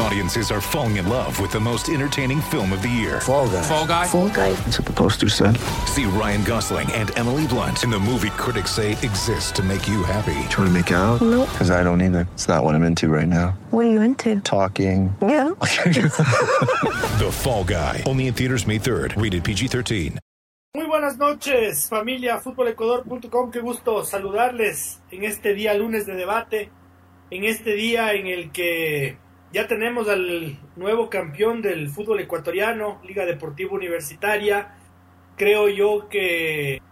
Audiences are falling in love with the most entertaining film of the year. Fall guy. Fall guy. Fall guy. That's what the poster said. See Ryan Gosling and Emily Blunt in the movie critics say exists to make you happy. Trying to make it out? Nope. Because I don't either. It's not what I'm into right now. What are you into? Talking. Yeah. The Fall Guy. Only in theaters May 3rd. Rated PG-13. Muy buenas noches, familia futbolecuador.com. Qué gusto saludarles en este día lunes de debate, en este día en el que ya tenemos al nuevo campeón del fútbol ecuatoriano, Liga Deportiva Universitaria. Creo yo que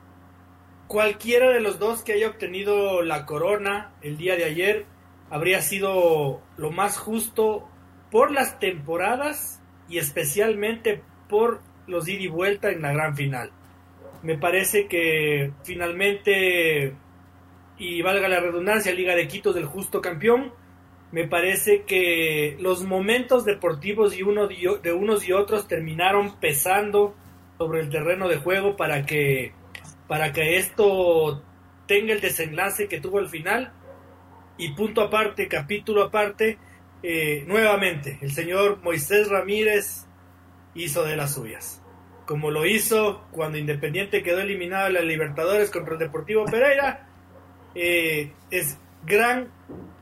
cualquiera de los dos que haya obtenido la corona el día de ayer habría sido lo más justo por las temporadas y especialmente por los ida y vuelta en la gran final. Me parece que finalmente, y valga la redundancia, Liga de Quito del justo campeón, me parece que los momentos deportivos y uno de unos y otros terminaron pesando sobre el terreno de juego para que, para que esto tenga el desenlace que tuvo al final. Y punto aparte, capítulo aparte, eh, nuevamente, el señor Moisés Ramírez hizo de las suyas. Como lo hizo cuando Independiente quedó eliminado de las Libertadores contra el Deportivo Pereira, eh, es gran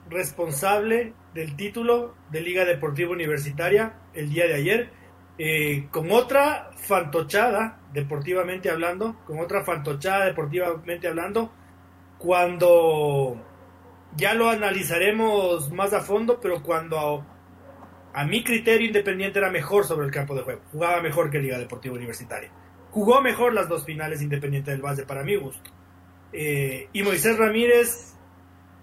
responsable del título de Liga Deportiva Universitaria el día de ayer, eh, con otra fantochada, deportivamente hablando, con otra fantochada, deportivamente hablando, cuando ya lo analizaremos más a fondo, pero cuando a, mi criterio Independiente era mejor sobre el campo de juego, jugaba mejor que Liga Deportiva Universitaria, jugó mejor las dos finales Independiente del Valle para mi gusto. Eh, y Moisés Ramírez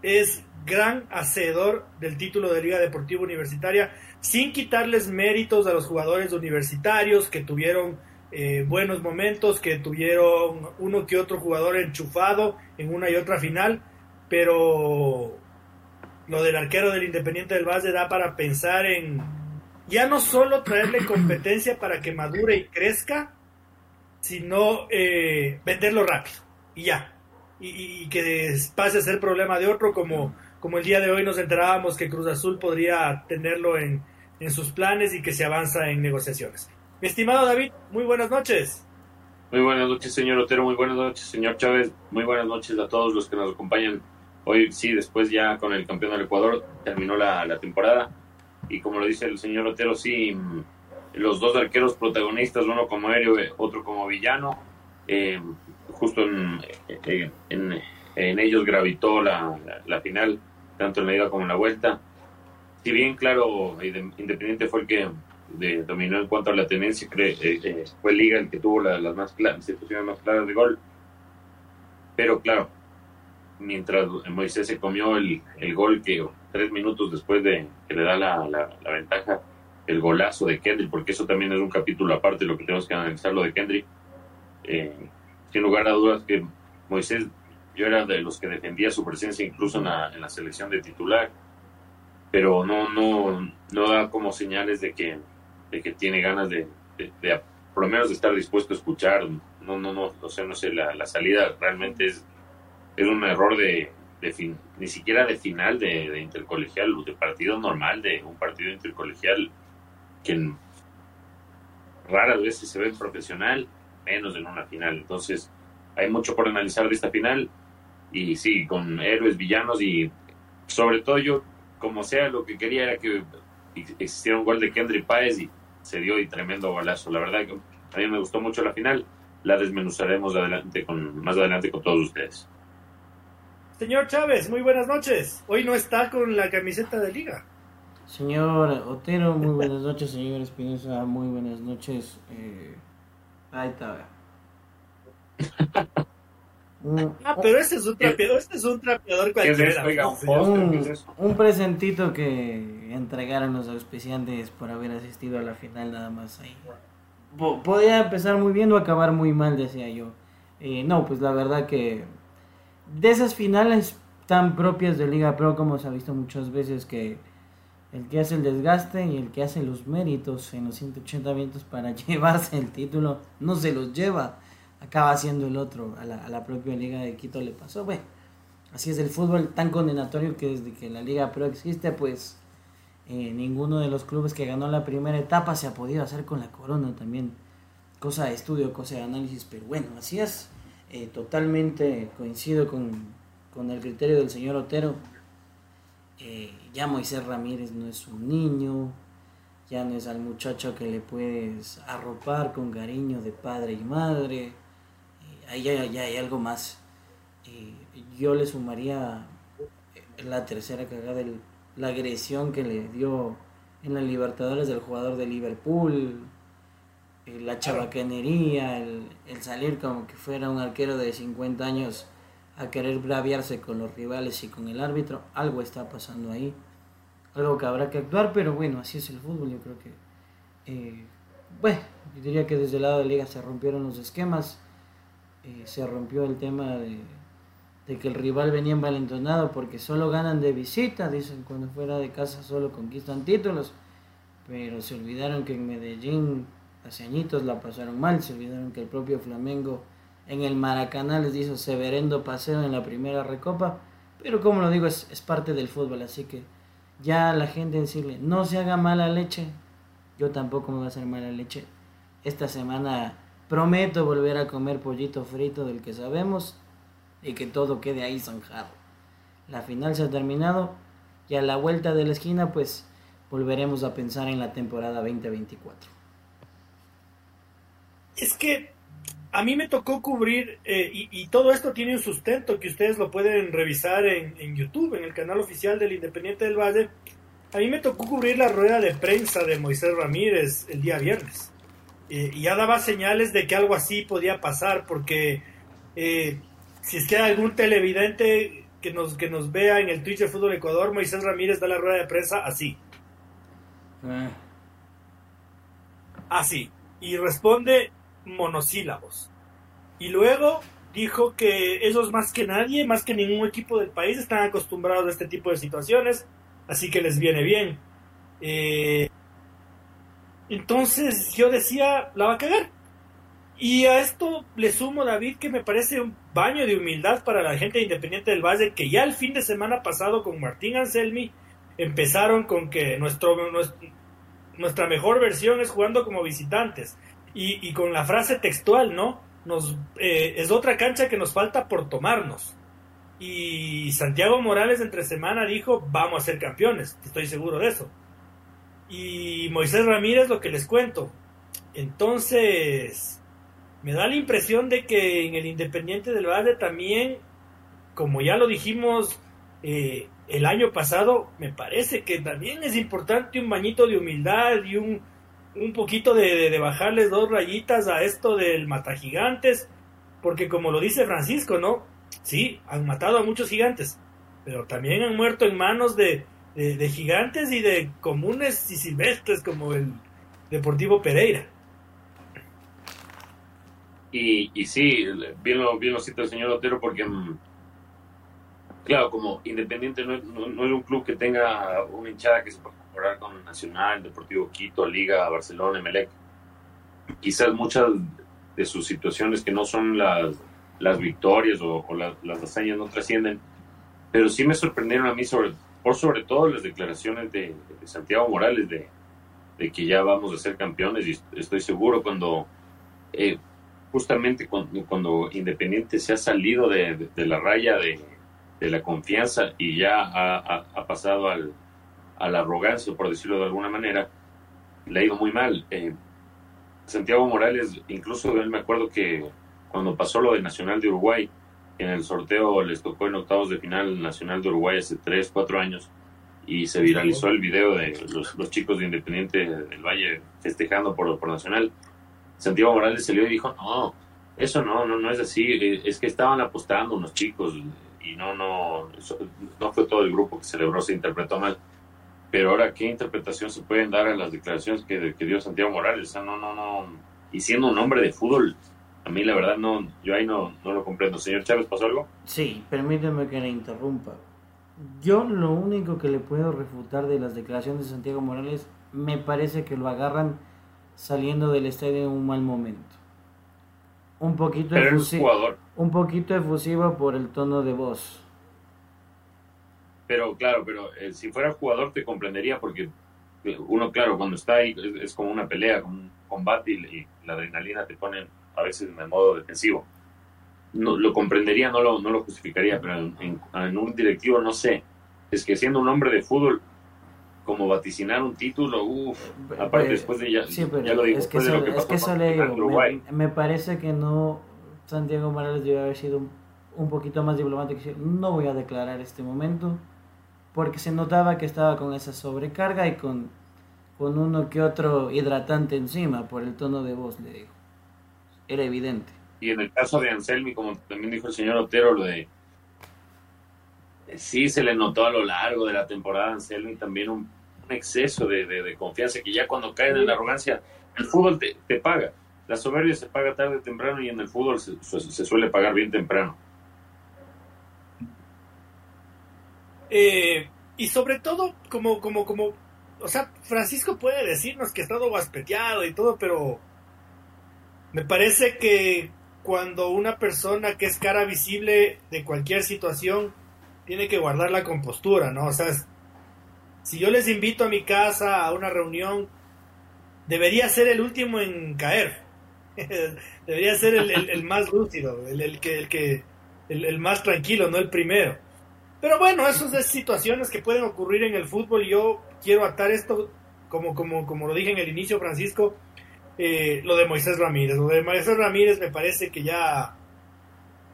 es gran hacedor del título de Liga Deportiva Universitaria, sin quitarles méritos a los jugadores universitarios que tuvieron eh, buenos momentos, que tuvieron uno que otro jugador enchufado en una y otra final, pero lo del arquero del Independiente del Valle da para pensar en ya no solo traerle competencia para que madure y crezca, sino eh, venderlo rápido y ya. Y, y, que pase a ser problema de otro, como, como el día de hoy nos enterábamos que Cruz Azul podría tenerlo en, en sus planes y que se avanza en negociaciones. Mi estimado David, muy buenas noches. Muy buenas noches, señor Otero. Muy buenas noches, señor Chávez. Muy buenas noches a todos los que nos acompañan Hoy sí, después ya con el campeón del Ecuador terminó la, la temporada y como lo dice el señor Otero, sí, los dos arqueros protagonistas, uno como héroe, otro como villano, eh, justo en, en, en, ellos gravitó la, la, final, tanto en la ida como en la vuelta. Si bien, claro, Independiente fue el que de, dominó en cuanto a la tenencia, eh, eh, fue Liga el que tuvo la, las más situaciones más claras de gol, pero claro, mientras Moisés se comió el, el, gol que tres minutos después de que le da la, la, la, ventaja, el golazo de Kendrick, porque eso también es un capítulo aparte, lo que tenemos que analizar lo de Kendrick. Eh, sin lugar a dudas que Moisés, yo era de los que defendía su presencia incluso en la, en la selección de titular, pero no, no, no da como señales de que, de que tiene ganas de, por lo menos de estar dispuesto a escuchar. No, no, no, o sea, no sé, la, la salida realmente es es un error de, de fin, ni siquiera de final de, de, intercolegial, de partido normal, de un partido intercolegial que raras veces se ve profesional, menos en una final. Entonces, hay mucho por analizar de esta final y sí, con héroes, villanos y sobre todo yo, como sea, lo que quería era que existiera un gol de Kendrick Páez y se dio y tremendo golazo. La verdad que a mí me gustó mucho la final, la desmenuzaremos adelante con, más adelante con todos ustedes. Señor Chávez, muy buenas noches. Hoy no está con la camiseta de liga. Señor Otero, muy buenas noches. Señor Espinosa, muy buenas noches. Eh, ahí está. ah, pero este es un trapeador, este es un trapeador cualquiera. Oiga, un, un, presentito que entregaron los auspiciantes por haber asistido a la final nada más ahí. Podía empezar muy bien o acabar muy mal, decía yo. Eh, no, pues la verdad que de esas finales tan propias de Liga Pro como se ha visto muchas veces que el que hace el desgaste y el que hace los méritos en los 180 vientos para llevarse el título no se los lleva, acaba siendo el otro. A la, a la propia Liga de Quito le pasó. Bueno, así es el fútbol tan condenatorio que desde que la Liga Pro existe, pues eh, ninguno de los clubes que ganó la primera etapa se ha podido hacer con la corona también. Cosa de estudio, cosa de análisis, pero bueno, así es. Eh, totalmente coincido con, con el criterio del señor Otero eh, ya Moisés Ramírez no es un niño, ya no es al muchacho que le puedes arropar con cariño de padre y madre, ahí ya, hay algo más. Eh, yo le sumaría la tercera cagada, la agresión que le dio en la Libertadores del jugador de Liverpool, la chabacanería, el, el salir como que fuera un arquero de 50 años a querer braviarse con los rivales y con el árbitro, algo está pasando ahí, algo que habrá que actuar, pero bueno, así es el fútbol, yo creo que, eh, bueno, yo diría que desde el lado de Liga se rompieron los esquemas, eh, se rompió el tema de, que el rival venía envalentonado porque solo ganan de visita, dicen cuando fuera de casa solo conquistan títulos, pero se olvidaron que en Medellín hace añitos la pasaron mal, se olvidaron que el propio Flamengo en el Maracaná les hizo severendo paseo en la primera recopa, pero como lo digo, es, es parte del fútbol, así que ya la gente decirle, no se haga mala leche, yo tampoco me voy a hacer mala leche. Esta semana prometo volver a comer pollito frito del que sabemos y que todo quede ahí zanjado. La final se ha terminado y a la vuelta de la esquina pues volveremos a pensar en la temporada 2024. Es que a mí me tocó cubrir, eh, y, todo esto tiene un sustento que ustedes lo pueden revisar en, YouTube, en el canal oficial del Independiente del Valle. A mí me tocó cubrir la rueda de prensa de Moisés Ramírez el día viernes. Eh, y ya daba señales de que algo así podía pasar, porque eh, si es que hay algún televidente que nos, que nos vea en el Twitch de Fútbol Ecuador, Moisés Ramírez da la rueda de prensa así. Así. Y responde monosílabos. Y luego dijo que ellos más que nadie, más que ningún equipo del país, están acostumbrados a este tipo de situaciones, así que les viene bien. Eh, entonces yo decía, la va a cagar. Y a esto le sumo, David, que me parece un baño de humildad para la gente Independiente del Valle, que ya el fin de semana pasado con Martín Anselmi empezaron con que nuestro, nuestra mejor versión es jugando como visitantes y, con la frase textual, ¿no? Nos, eh, es otra cancha que nos falta por tomarnos. Y Santiago Morales entre semana dijo, vamos a ser campeones, estoy seguro de eso. Y Moisés Ramírez lo que les cuento. Entonces, me da la impresión de que en el Independiente del Valle también, como ya lo dijimos eh, el año pasado, me parece que también es importante un bañito de humildad y un, un poquito de, de, bajarles dos rayitas a esto del matagigantes, porque como lo dice Francisco, ¿no? Sí, han matado a muchos gigantes, pero también han muerto en manos de, de, gigantes y de comunes y silvestres como el Deportivo Pereira. Y, y sí, bien lo, bien lo cita el señor Otero porque, mm, claro, como Independiente no, no, es un club que tenga una hinchada que se con Nacional, Deportivo Quito, Liga, Barcelona, Emelec. Quizás muchas de sus situaciones que no son las, las victorias o, las hazañas no trascienden, pero sí me sorprendieron a mí sobre, por sobre todo las declaraciones de, Santiago Morales de, que ya vamos a ser campeones y estoy seguro cuando eh, justamente cuando, Independiente se ha salido de, la raya de, la confianza y ya ha pasado al, a la arrogancia, por decirlo de alguna manera, le ha ido muy mal. Eh, Santiago Morales, incluso él me acuerdo que cuando pasó lo de Nacional de Uruguay, en el sorteo les tocó en octavos de final Nacional de Uruguay hace 3, 4 años y se viralizó el video de los, chicos de Independiente del Valle festejando por, por Nacional. Santiago Morales salió y dijo, no, eso no, no, no es así, eh, es que estaban apostando unos chicos y no, no, no fue todo el grupo que celebró, se interpretó mal. Pero ahora, ¿qué interpretación se pueden dar a las declaraciones que, que dio Santiago Morales? no, no, no. Y siendo un hombre de fútbol, a mí la verdad no, yo ahí no, no lo comprendo. Señor Chávez, ¿pasó algo? Sí, permíteme que le interrumpa. Yo lo único que le puedo refutar de las declaraciones de Santiago Morales, me parece que lo agarran saliendo del estadio en un mal momento. Un poquito, efusivo, jugador. un poquito efusivo por el tono de voz. Pero claro, pero eh, si fuera jugador te comprendería porque eh, uno, claro, cuando está ahí es, es como una pelea, como un combate y, y la adrenalina te pone a veces en el modo defensivo. No, lo comprendería, no lo, no lo justificaría, pero en, en- en un directivo no sé. Es que siendo un hombre de fútbol, como vaticinar un título, uff, aparte después de ya, Sí, ya lo digo, es que después de eso, lo que es pasó que eso le digo, Uruguay. me, me parece que no Santiago Morales debe haber sido un, un poquito más diplomático no voy a declarar este momento porque se notaba que estaba con esa sobrecarga y con, con uno que otro hidratante encima por el tono de voz, le digo. Era evidente. Y en el caso de Anselmi, como también dijo el señor Otero, lo de... Sí, se le notó a lo largo de la temporada a Anselmi también un, un exceso de, de- de confianza, que ya cuando caen en la arrogancia, el fútbol te, te paga. La soberbia se paga tarde o temprano y en el fútbol se, se- se suele pagar bien temprano. Eh, y sobre todo, como, como, como, o sea, Francisco puede decirnos que ha estado guaspeteado y todo, pero me parece que cuando una persona que es cara visible de cualquier situación tiene que guardar la compostura, ¿no? O sea, es- si yo les invito a mi casa a una reunión, debería ser el último en caer. debería ser el, más lúcido, el, el que, el, que el, el más tranquilo, no el primero. Pero bueno, esas son situaciones que pueden ocurrir en el fútbol. Yo quiero atar esto, como, como, como lo dije en el inicio, Francisco, eh, lo de Moisés Ramírez. Lo de Moisés Ramírez me parece que ya,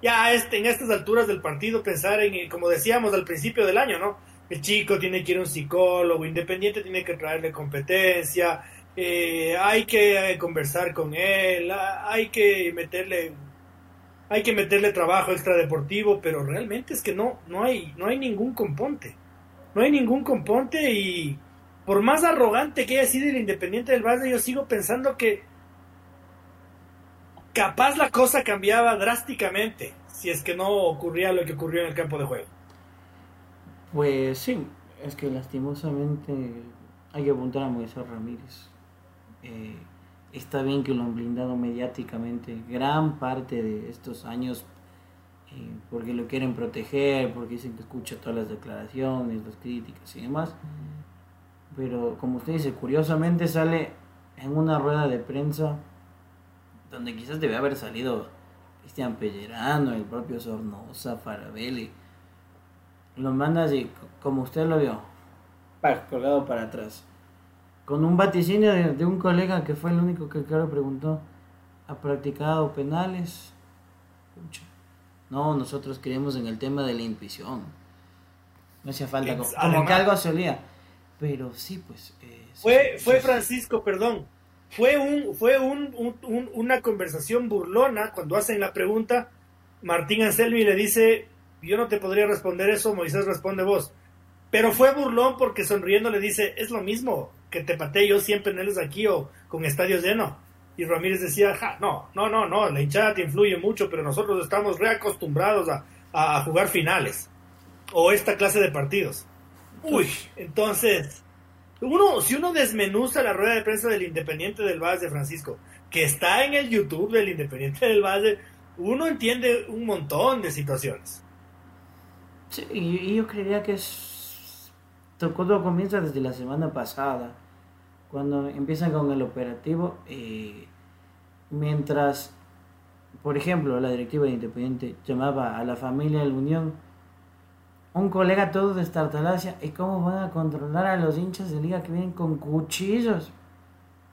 ya este, en estas alturas del partido pensar en, como decíamos al principio del año, ¿no? El chico tiene que ir a un psicólogo, Independiente tiene que traerle competencia, eh, hay que eh, conversar con él, hay que meterle hay que meterle trabajo extradeportivo, pero realmente es que no, no hay, no hay ningún componte. No hay ningún componte y por más arrogante que haya sido el Independiente del Valle, yo sigo pensando que capaz la cosa cambiaba drásticamente si es que no ocurría lo que ocurrió en el campo de juego. Pues sí, es que lastimosamente hay que apuntar a Moisés Ramírez. Eh, está bien que lo han blindado mediáticamente gran parte de estos años eh, porque lo quieren proteger, porque dicen que escucha todas las declaraciones, las críticas y demás. Pero como usted dice, curiosamente sale en una rueda de prensa donde quizás debe haber salido Cristian Pellerano, el propio Sornosa, Farabelli. Lo manda así, como usted lo vio, colgado para atrás. Con un vaticinio de, de un colega que fue el único que claro preguntó, ¿ha practicado penales? No, nosotros queremos en el tema de la intuición. No hacía falta, como, como que algo se olía. Pero sí, pues... eh, Fue, sí, fue Francisco, perdón. Fue un, fue un, un- un- una conversación burlona cuando hacen la pregunta. Martín Anselmi le dice, yo no te podría responder eso, Moisés responde vos. Pero fue burlón porque sonriendo le dice, es lo mismo que te pateé yo 100 penales aquí o con estadios llenos. Y Ramírez decía, "Ja, no, no, no, no, la hinchada te influye mucho, pero nosotros estamos reacostumbrados a- a jugar finales o esta clase de partidos. Uy, entonces, uno, si uno desmenuza la rueda de prensa del Independiente del Valle, Francisco, que está en el YouTube del Independiente del Valle, uno entiende un montón de situaciones. Sí, y, yo creería que es... Todo comienza desde la semana pasada, cuando empiezan con el operativo, eh, mientras, por ejemplo, la directiva de Independiente llamaba a la familia de la Unión, un colega todo de Startalacia, ¿y cómo van a controlar a los hinchas de liga que vienen con cuchillos?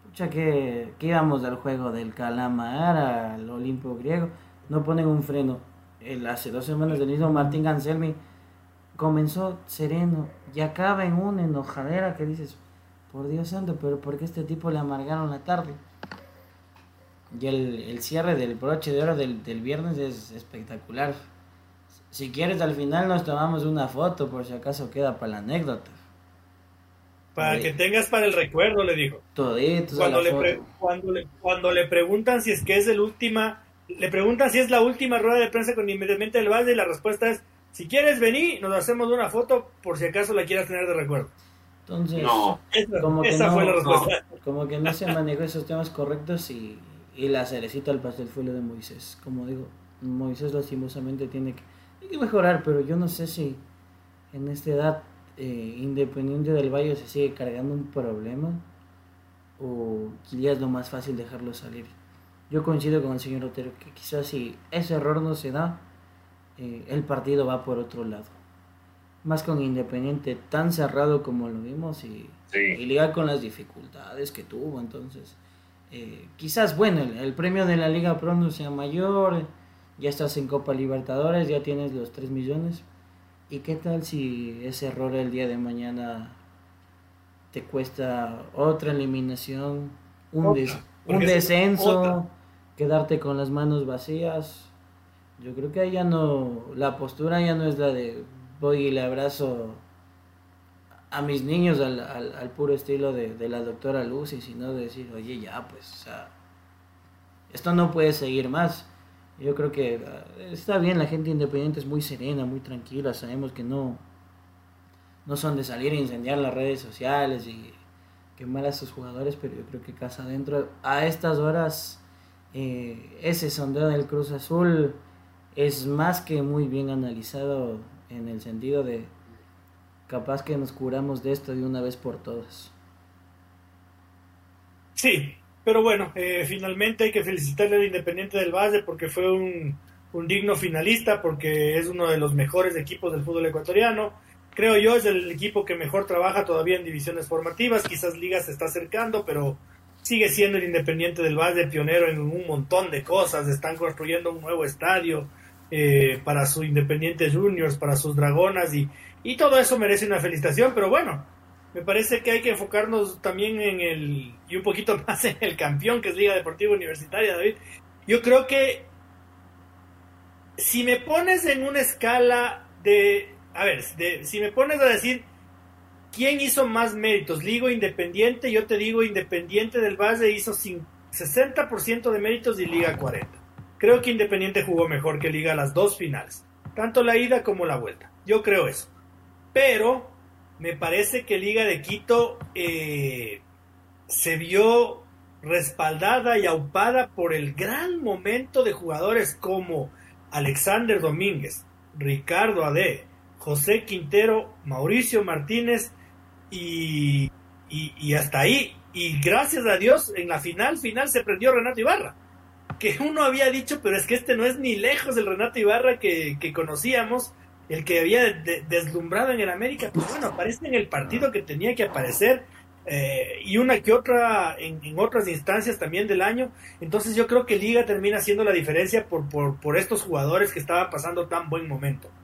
Pucha, que, que íbamos al juego del calamar, al Olimpo griego, no ponen un freno. El, hace dos semanas el mismo Martín Anselmi comenzó sereno y acaba en una enojadera que dices, por Dios santo, pero ¿por qué este tipo le amargaron la tarde? Y el, el cierre del broche de oro del, del viernes es espectacular. Si quieres, al final nos tomamos una foto, por si acaso queda para la anécdota. Para que tengas para el recuerdo, le dijo. Toditos a Cuando le, pre- cuando, le, cuando le preguntan si es que es el última, le preguntan si es la última rueda de prensa con Independiente del Valle y la respuesta es Si quieres venir, nos hacemos una foto por si acaso la quieras tener de recuerdo. Entonces, No, Esa, Como que esa no, fue la no. respuesta. como que no se manejó esos temas correctos y, y la cerecita al pastel fue lo de Moisés. Como digo, Moisés lastimosamente tiene que, tiene que mejorar, pero yo no sé si en esta edad eh, Independiente del Valle se sigue cargando un problema o es lo más fácil dejarlo salir. Yo coincido con el señor Otero que quizás si ese error no se da, eh, el partido va por otro lado. Más con Independiente tan cerrado como lo vimos y, Sí. y con las dificultades que tuvo. Entonces, eh, quizás, bueno, el, el premio de la Liga Pro no sea mayor, ya estás en Copa Libertadores, ya tienes los 3 millones. ¿Y qué tal si ese error el día de mañana te cuesta otra eliminación, un, Otra, des- un porque es descenso, otra. quedarte con las manos vacías? Yo creo que ahí ya no, la postura ya no es la de voy y le abrazo a mis niños al, al, al puro estilo de, de la doctora Lucy, sino de decir, oye, ya, pues, o sea, esto no puede seguir más. Yo creo que ah, está bien, la gente independiente es muy serena, muy tranquila, sabemos que no, no son de salir a incendiar las redes sociales y quemar a sus jugadores, pero yo creo que casa adentro, a estas horas, eh, ese sondeo del Cruz Azul es más que muy bien analizado en el sentido de capaz que nos curamos de esto de una vez por todas. Sí, pero bueno, eh, finalmente hay que felicitarle al Independiente del Valle porque fue un, digno finalista, porque es uno de los mejores equipos del fútbol ecuatoriano. Creo yo es el equipo que mejor trabaja todavía en divisiones formativas, quizás Liga se está acercando, pero sigue siendo el Independiente del Valle pionero en un montón de cosas. Están construyendo un nuevo estadio eh, para su Independiente Juniors, para sus Dragonas y, y todo eso merece una felicitación, pero bueno, me parece que hay que enfocarnos también en el, y un poquito más en el campeón que es Liga Deportiva Universitaria, David. Yo creo que si me pones en una escala de, a ver, si me pones a decir quién hizo más méritos, Liga o Independiente, yo te digo Independiente del Valle hizo cin- 60% de méritos y Liga 40. Creo que Independiente jugó mejor que Liga las dos finales, tanto la ida como la vuelta. Yo creo eso. Pero me parece que Liga de Quito eh, se vio respaldada y aupada por el gran momento de jugadores como Alexander Domínguez, Ricardo Ade, José Quintero, Mauricio Martínez y, hasta ahí. Y gracias a Dios, en la final, final se prendió Renato Ibarra. Que uno había dicho, pero es que este no es ni lejos el Renato Ibarra que conocíamos, el que había de- deslumbrado en el América. Pues bueno, aparece en el partido que tenía que aparecer eh, y una que otra en, otras instancias también del año. Entonces yo creo que Liga termina haciendo la diferencia por, por, por estos jugadores que estaban pasando tan buen momento.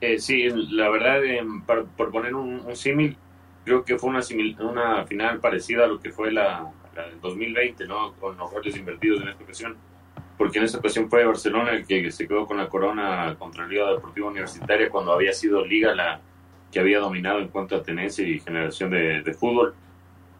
Eh, sí, la verdad, por, poner un, símil, creo que fue una, simil- una final parecida a lo que fue la, la del 2020, ¿no? Con los roles invertidos en esta ocasión. Porque en esta ocasión fue Barcelona el que se quedó con la corona contra Liga Deportiva Universitaria cuando había sido Liga la que había dominado en cuanto a tenencia y generación de, fútbol.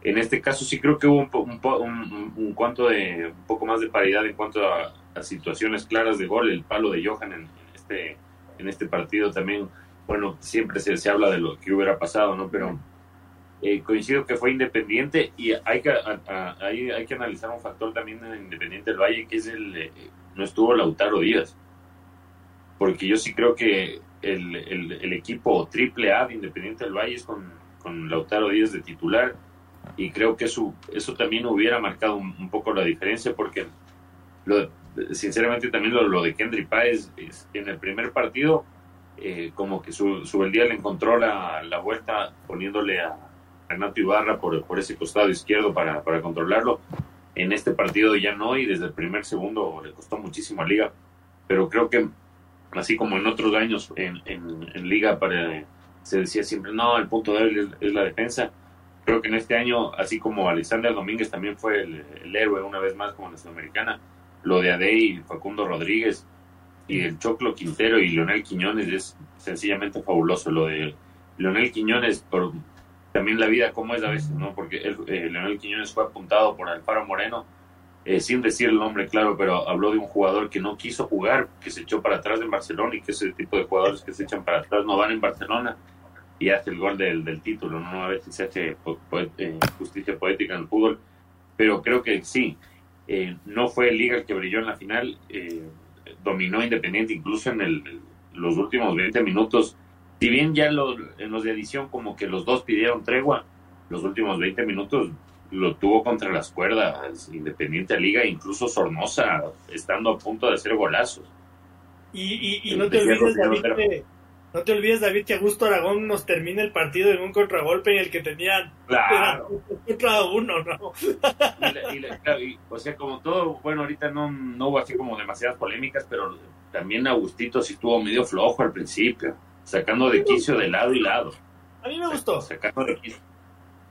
En este caso sí creo que hubo un, un, un- cuanto de un poco más de paridad en cuanto a, a situaciones claras de gol, el palo de Johan en, en este en este partido también, bueno, siempre se, se habla de lo que hubiera pasado, ¿no? Pero eh, coincido que fue independiente y hay que, hay, que analizar un factor también en Independiente del Valle, que es el, eh, no estuvo Lautaro Díaz. Porque yo sí creo que el, el, el equipo triple A de Independiente del Valle es con, con Lautaro Díaz de titular y creo que eso, eso también hubiera marcado un, poco la diferencia porque lo, sinceramente también lo, lo de Kendry Páez es- en el primer partido eh, como que su, su día le encontró la vuelta poniéndole a Renato Ibarra por, por ese costado izquierdo para, para controlarlo. En este partido ya no y desde el primer segundo le costó muchísimo a Liga. Pero creo que así como en otros años en, en, en Liga para, se decía siempre no el punto débil es, es la defensa creo que en este año así como Alexander Domínguez también fue el, el héroe una vez más como la sudamericana lo de Ade y Facundo Rodríguez y el Choclo Quintero y Leonel Quiñones es sencillamente fabuloso. Lo de Leonel Quiñones, por también la vida como es a veces, ¿no? Porque él, eh, Leonel Quiñones fue apuntado por Alfaro Moreno eh, sin decir el nombre claro, pero habló de un jugador que no quiso jugar, que se echó para atrás en Barcelona y que ese tipo de jugadores que se echan para atrás no van en Barcelona y hace el gol del, del título, ¿no? A veces se hace eh, justicia poética en el fútbol, pero creo que sí, eh, no fue el Liga el que brilló en la final, dominó Independiente incluso en el, los últimos 20 minutos, si bien ya en los de edición como que los dos pidieron tregua, los últimos 20 minutos lo tuvo contra las cuerdas, Independiente Liga, incluso Sornosa, estando a punto de hacer golazos. Y, no, te olvides, David, que, no te olvides, David, que Augusto Aragón nos termina el partido en un contragolpe en el que tenían claro. contra uno, ¿no? o sea, como todo, bueno, ahorita no, no hubo así como demasiadas polémicas, pero también Agustito sí estuvo medio flojo al principio, sacando de quicio de lado y lado. A mí me gustó. Sacando de quicio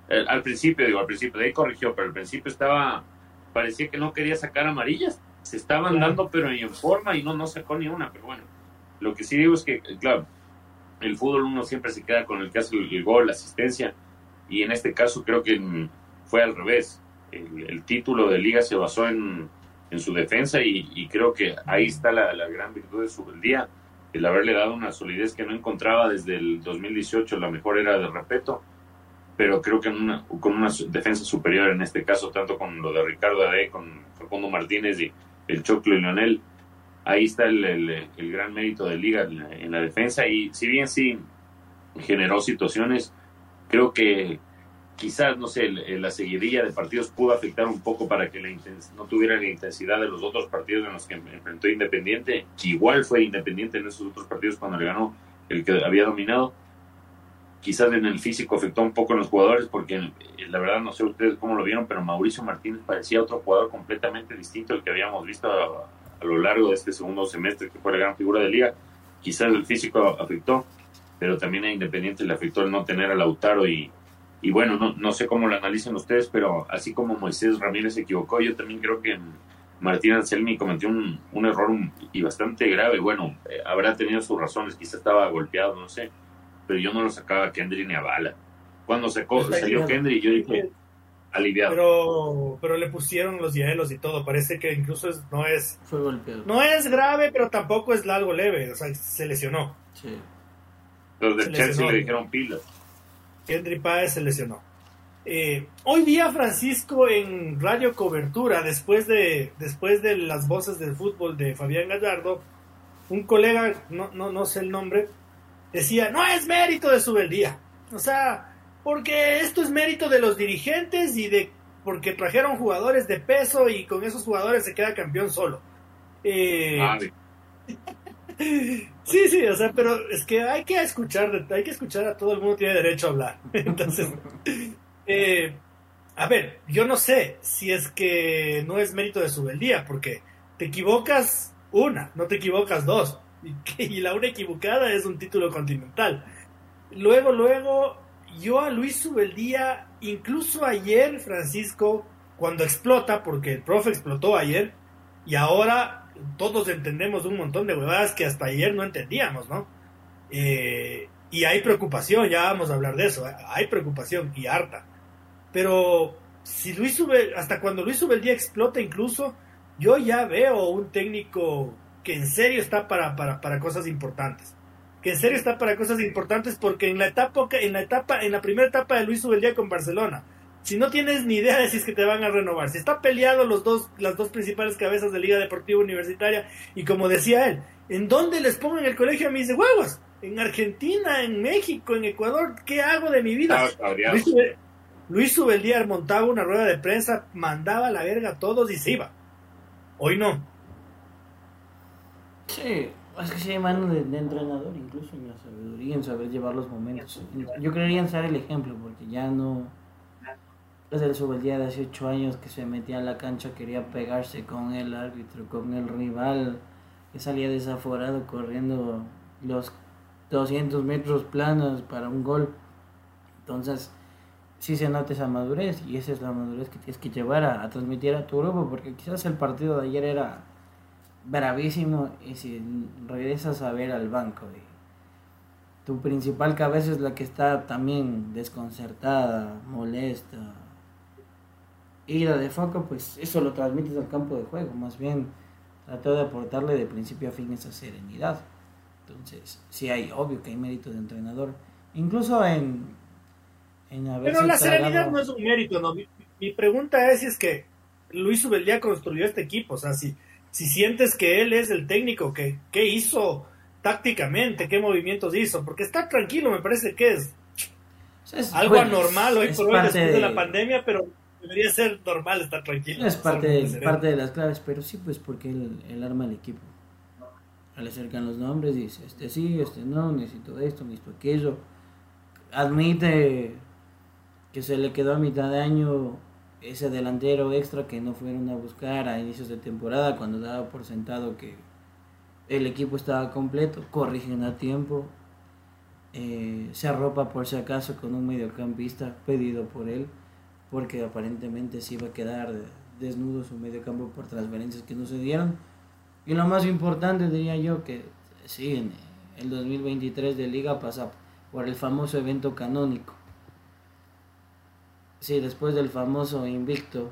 eh, al principio, digo, al principio, de ahí corrigió, pero al principio estaba, parecía que no quería sacar amarillas. Se estaban dando, pero en forma y no, no sacó ni una. Pero bueno, lo que sí digo es que, claro, el fútbol uno siempre se queda con el que hace el, gol, la asistencia, y en este caso creo que fue al revés. El, título de liga se basó en, en su defensa y, creo que ahí está la, la gran virtud de su día, el haberle dado una solidez que no encontraba desde el 2018, la mejor era de respeto pero creo que con una defensa superior en este caso, tanto con lo de Ricardo Ade, con Facundo Martínez y el Choclo y Leonel, ahí está el, el, gran mérito de Liga en la, defensa. Y si bien sí generó situaciones, creo que quizás, no sé, la seguidilla de partidos pudo afectar un poco para que la no tuviera la intensidad de los otros partidos en los que enfrentó Independiente, que igual fue Independiente en esos otros partidos cuando le ganó el que había dominado quizás en el físico afectó un poco a los jugadores, porque eh, la verdad no sé ustedes cómo lo vieron, pero Mauricio Martínez parecía otro jugador completamente distinto al que habíamos visto a, lo largo de este segundo semestre, que fue la gran figura de liga. Quizás el físico afectó, pero también a Independiente le afectó el no tener a Lautaro y, y bueno, no, no sé cómo lo analicen ustedes, pero así como Moisés Ramírez se equivocó, yo también creo que Martín Anselmi cometió un, un error y bastante grave. Bueno, eh, habrá tenido sus razones, quizás estaba golpeado, no sé pero yo no lo sacaba a Kendry ni a bala. Cuando sacó, salió Kendry, yo dije, aliviado. Pero, pero le pusieron los hielos y todo. Parece que incluso no es. No es grave, pero tampoco es algo leve. O sea, se lesionó. Sí. Los de Chelsea le dijeron pilas. Kendry Páez se lesionó. Eh, hoy día Francisco en Radio Cobertura, después de, después de las voces del fútbol de Fabián Gallardo, un colega, no, no, no sé el nombre, decía, no es mérito de Subeldía. O sea, porque esto es mérito de los dirigentes y de porque trajeron jugadores de peso y con esos jugadores se queda campeón solo. Eh, sí, sí, o sea, pero es que hay que escuchar, hay que escuchar a todo el mundo tiene derecho a hablar. Entonces, eh, a ver, yo no sé si es que no es mérito de Subeldía, porque te equivocas una, no te equivocas dos. y la una equivocada es un título continental. Luego, luego, yo a Luis Subeldía, incluso ayer, Francisco, cuando explota, porque el profe explotó ayer, y ahora todos entendemos un montón de huevadas que hasta ayer no entendíamos, ¿no? Eh, y hay preocupación, ya vamos a hablar de eso, hay preocupación y harta. Pero si Luis Subel, hasta cuando Luis Subeldía explota incluso, yo ya veo un técnico que en serio está para, para, para cosas importantes. Que en serio está para cosas importantes porque en la etapa, en la etapa, en la primera etapa de Luis Ubeldía con Barcelona, si no tienes ni idea de si es que te van a renovar, si está peleado los dos, las dos principales cabezas de Liga Deportiva Universitaria, y como decía él, ¿en dónde les pongo en el colegio? A mí dice, huevos, en Argentina, en México, en Ecuador, ¿qué hago de mi vida? Ah, Luis, Ubeldía montaba una rueda de prensa, mandaba la verga a todos y se iba. Hoy no. Sí, es que se hay mano de, entrenador, incluso en la sabiduría, en saber llevar los momentos. Yo creería en ser el ejemplo, porque ya no. Es el día de hace ocho años que se metía a la cancha, quería pegarse con el árbitro, con el rival, que salía desaforado corriendo los 200 metros planos para un gol. Entonces, sí se nota esa madurez, y esa es la madurez que tienes que llevar a, a transmitir a tu grupo, porque quizás el partido de ayer era bravísimo y si regresas a ver al banco tu principal cabeza es la que está también desconcertada, molesta. Ida de foco, pues eso lo transmites al campo de juego. Más bien, trató de aportarle de principio a fin esa serenidad. Entonces, sí hay, obvio que hay mérito de entrenador. Incluso en, en Pero la serenidad no es un mérito, ¿no? Mi, mi, pregunta es si es que Luis Ubeldía construyó este equipo. O sea, si, si sientes que él es el técnico, que, ¿qué hizo tácticamente? ¿Qué movimientos hizo? Porque está tranquilo, me parece que es, es algo bueno, anormal hoy por hoy después de... de la pandemia, pero debería ser normal estar tranquilo. Es parte, de, parte de las claves, pero sí, pues porque él, él arma el equipo. Le acercan los nombres, dice, este sí, este no, necesito esto, necesito aquello. Admite que se le quedó a mitad de año ese delantero extra que no fueron a buscar a inicios de temporada cuando daba por sentado que el equipo estaba completo, corrigen a tiempo, eh, se arropa por si acaso con un mediocampista pedido por él porque aparentemente se iba a quedar desnudo su medio campo por transferencias que no se dieron. Y lo más importante diría yo que sí, en el 2023 de liga pasa por el famoso evento canónico. Sí, después del famoso invicto,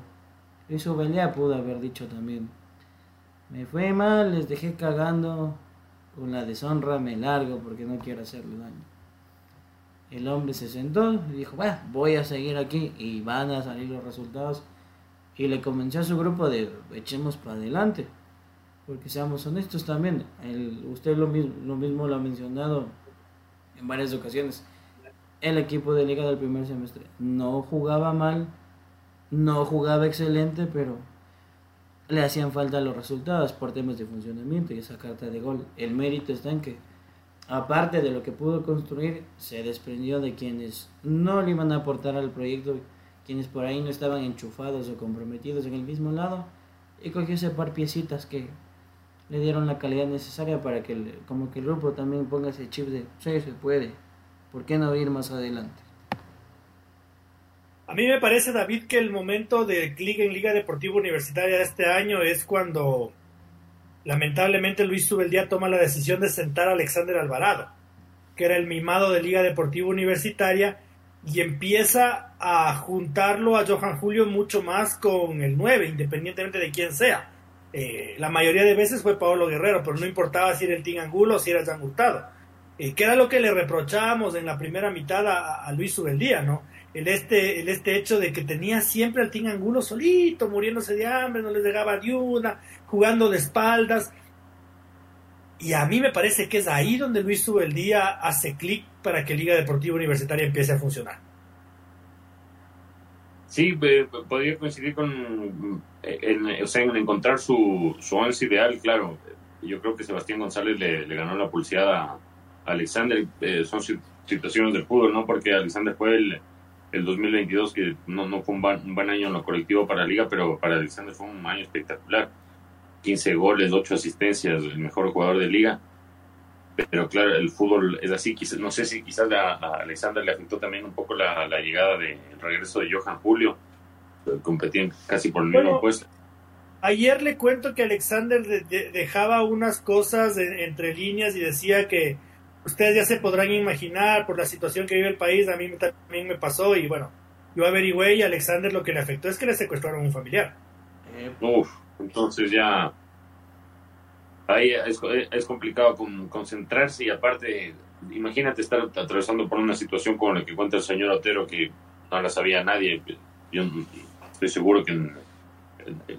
Luis Ubelía pudo haber dicho también, me fue mal, les dejé cagando, con la deshonra me largo porque no quiero hacerle daño. El hombre se sentó y dijo, bueno, voy a seguir aquí y van a salir los resultados. Y le convenció a su grupo de echemos para adelante. Porque seamos honestos también, el, usted lo mismo, lo mismo lo ha mencionado en varias ocasiones. El equipo de liga del primer semestre no jugaba mal, no jugaba excelente, pero le hacían falta los resultados por temas de funcionamiento y esa carta de gol. El mérito está en que aparte de lo que pudo construir, se desprendió de quienes no le iban a aportar al proyecto, quienes por ahí no estaban enchufados o comprometidos en el mismo lado, y cogió ese par piecitas que le dieron la calidad necesaria para que el, como que el grupo también ponga ese chip de sí se puede, ¿por qué no ir más adelante? A mí me parece, David, que el momento de clic en Liga Deportiva Universitaria de este año es cuando Lamentablemente Luis Subeldía toma la decisión de sentar a Alexander Alvarado, que era el mimado de Liga Deportiva Universitaria, y empieza a juntarlo a Johan Julio mucho más con el 9, independientemente de quién sea. Eh, la mayoría de veces fue Pablo Guerrero, pero no importaba si era el Team Angulo o si era Jan Hurtado. Eh, que era lo que le reprochábamos en la primera mitad a, a Luis Subeldía, ¿no? El este, el este hecho de que tenía siempre al Team Angulo solito, muriéndose de hambre, no les llegaba de una, jugando de espaldas. Y a mí me parece que es ahí donde Luis Subeldía hace clic para que Liga Deportiva Universitaria empiece a funcionar. Sí, podría coincidir con en, o sea, en encontrar su, su once ideal, claro. Yo creo que Sebastián González le, le ganó la pulseada a Alexander. Eh, son situaciones del fútbol, ¿no? Porque Alexander fue el, el 2022, que no, no fue un buen, año en lo colectivo para la liga, pero para Alexander fue un año espectacular. 15 goles, 8 asistencias, el mejor jugador de liga. Pero claro, el fútbol es así. Quizás, no sé si quizás a, Alexander le afectó también un poco la, llegada del regreso de Johan Julio. Competían casi por el mismo puesto. Ayer le cuento que Alexander dejaba unas cosas entre líneas y decía que ustedes ya se podrán imaginar por la situación que vive el país, a mí también me pasó y bueno, yo averigüé y a Alexander lo que le afectó es que le secuestraron a un familiar. Eh, uf, entonces ya ahí es, complicado concentrarse y aparte, imagínate estar atravesando por una situación como la que cuenta el señor Otero que no la sabía nadie. Yo estoy seguro que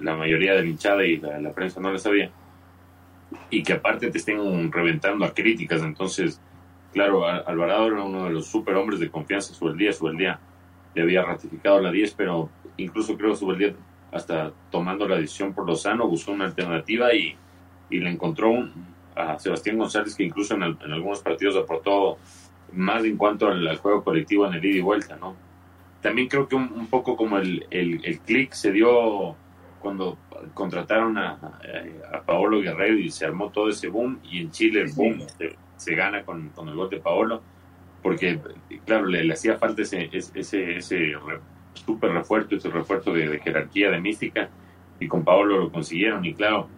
la mayoría de la hinchada y la prensa no la sabía y que aparte te estén reventando a críticas. Entonces, claro, Alvarado era uno de los superhombres de confianza. Subeldía, Subeldía le había ratificado la 10, pero incluso creo Subeldía, hasta tomando la decisión por Lozano, buscó una alternativa y, y le encontró a Sebastián González, que incluso en, algunos partidos aportó más en cuanto al, juego colectivo en el ida y vuelta, ¿no? También creo que un, poco como el, el, el clic se dio cuando contrataron a, a, Paolo Guerrero y se armó todo ese boom y en Chile el boom se, gana con, con, el gol de Paolo porque claro le, hacía falta ese ese, ese super refuerzo ese refuerzo de, jerarquía de mística y con Paolo lo consiguieron y claro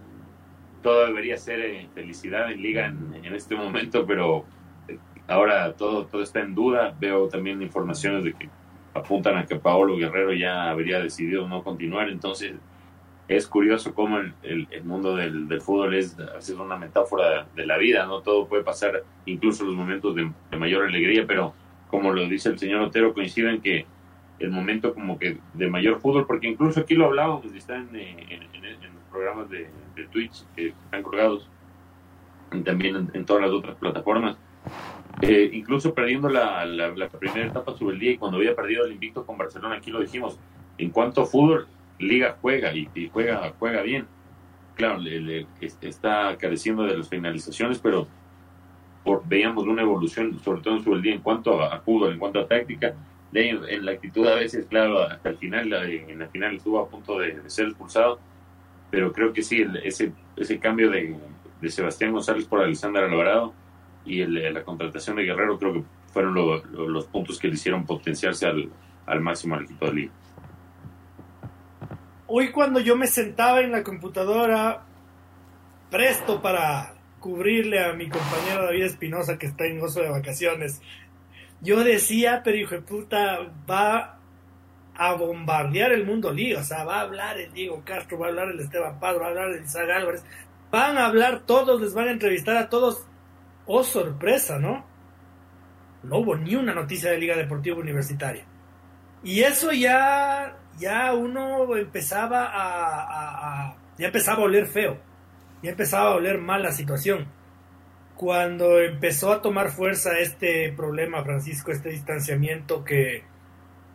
todo debería ser eh, felicidad en liga en, en, este momento pero eh, ahora todo todo está en duda veo también informaciones de que apuntan a que Paolo Guerrero ya habría decidido no continuar. Entonces, es curioso cómo el, el, mundo del, del, fútbol es, sido una metáfora de la vida, ¿no? Todo puede pasar, incluso los momentos de, mayor alegría, pero como lo dice el señor Otero, coinciden que el momento como que de mayor fútbol, porque incluso aquí lo hablábamos, están en, en, en los programas de, de, Twitch que están colgados, y también en, todas las otras plataformas. Eh, incluso perdiendo la, la, la, primera etapa sobre el día y cuando había perdido el invicto con Barcelona, aquí lo dijimos, en cuanto a fútbol, Liga juega y, juega, juega bien. Claro, le, está careciendo de las finalizaciones, pero veíamos una evolución, sobre todo en su día, en cuanto a, fútbol, en cuanto a táctica. De, en la actitud a veces, claro, hasta el final, en la final estuvo a punto de, ser expulsado, pero creo que sí, ese, ese cambio de, Sebastián González por Alexander Alvarado y el, la contratación de Guerrero creo que fueron los puntos que le hicieron potenciarse al, al máximo al equipo de liga hoy cuando yo me sentaba en la computadora, presto para cubrirle a mi compañero David Espinosa que está en gozo de vacaciones, yo decía, pero hijo de puta, va a bombardear el mundo lío, o sea, va a hablar el Diego Castro, va a hablar el Esteban Paz, va a hablar el Isaac Álvarez, van a hablar todos, les van a entrevistar a todos. Oh, sorpresa, ¿no? No hubo ni una noticia de Liga Deportiva Universitaria. Y eso ya ya uno empezaba a, ya empezaba a oler feo, ya empezaba a oler mal la situación. Cuando empezó a tomar fuerza este problema, Francisco, este distanciamiento que